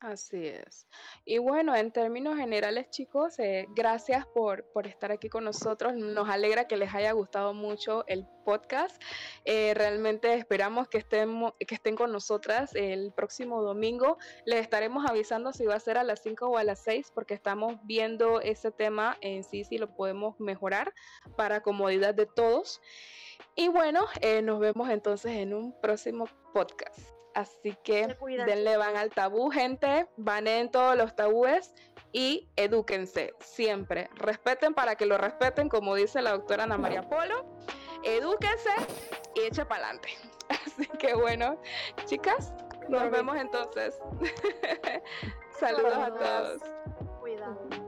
Así es. Y bueno, en términos generales, chicos, eh, gracias por, por, estar aquí con nosotros. Nos alegra que les haya gustado mucho el podcast. Eh, realmente esperamos que estén, que estén con nosotras el próximo domingo. Les estaremos avisando si va a ser a las 5 o a las 6 porque estamos viendo ese tema en sí, si lo podemos mejorar para comodidad de todos. Y bueno, eh, nos vemos entonces en un próximo podcast. Así que denle van al tabú, gente, van en todos los tabúes y edúquense siempre. Respeten para que lo respeten, como dice la doctora Ana María Polo. Edúquense y eche para adelante. [LAUGHS] Así que bueno, chicas, nos vemos entonces. [LAUGHS] Saludos a todos. Cuidado.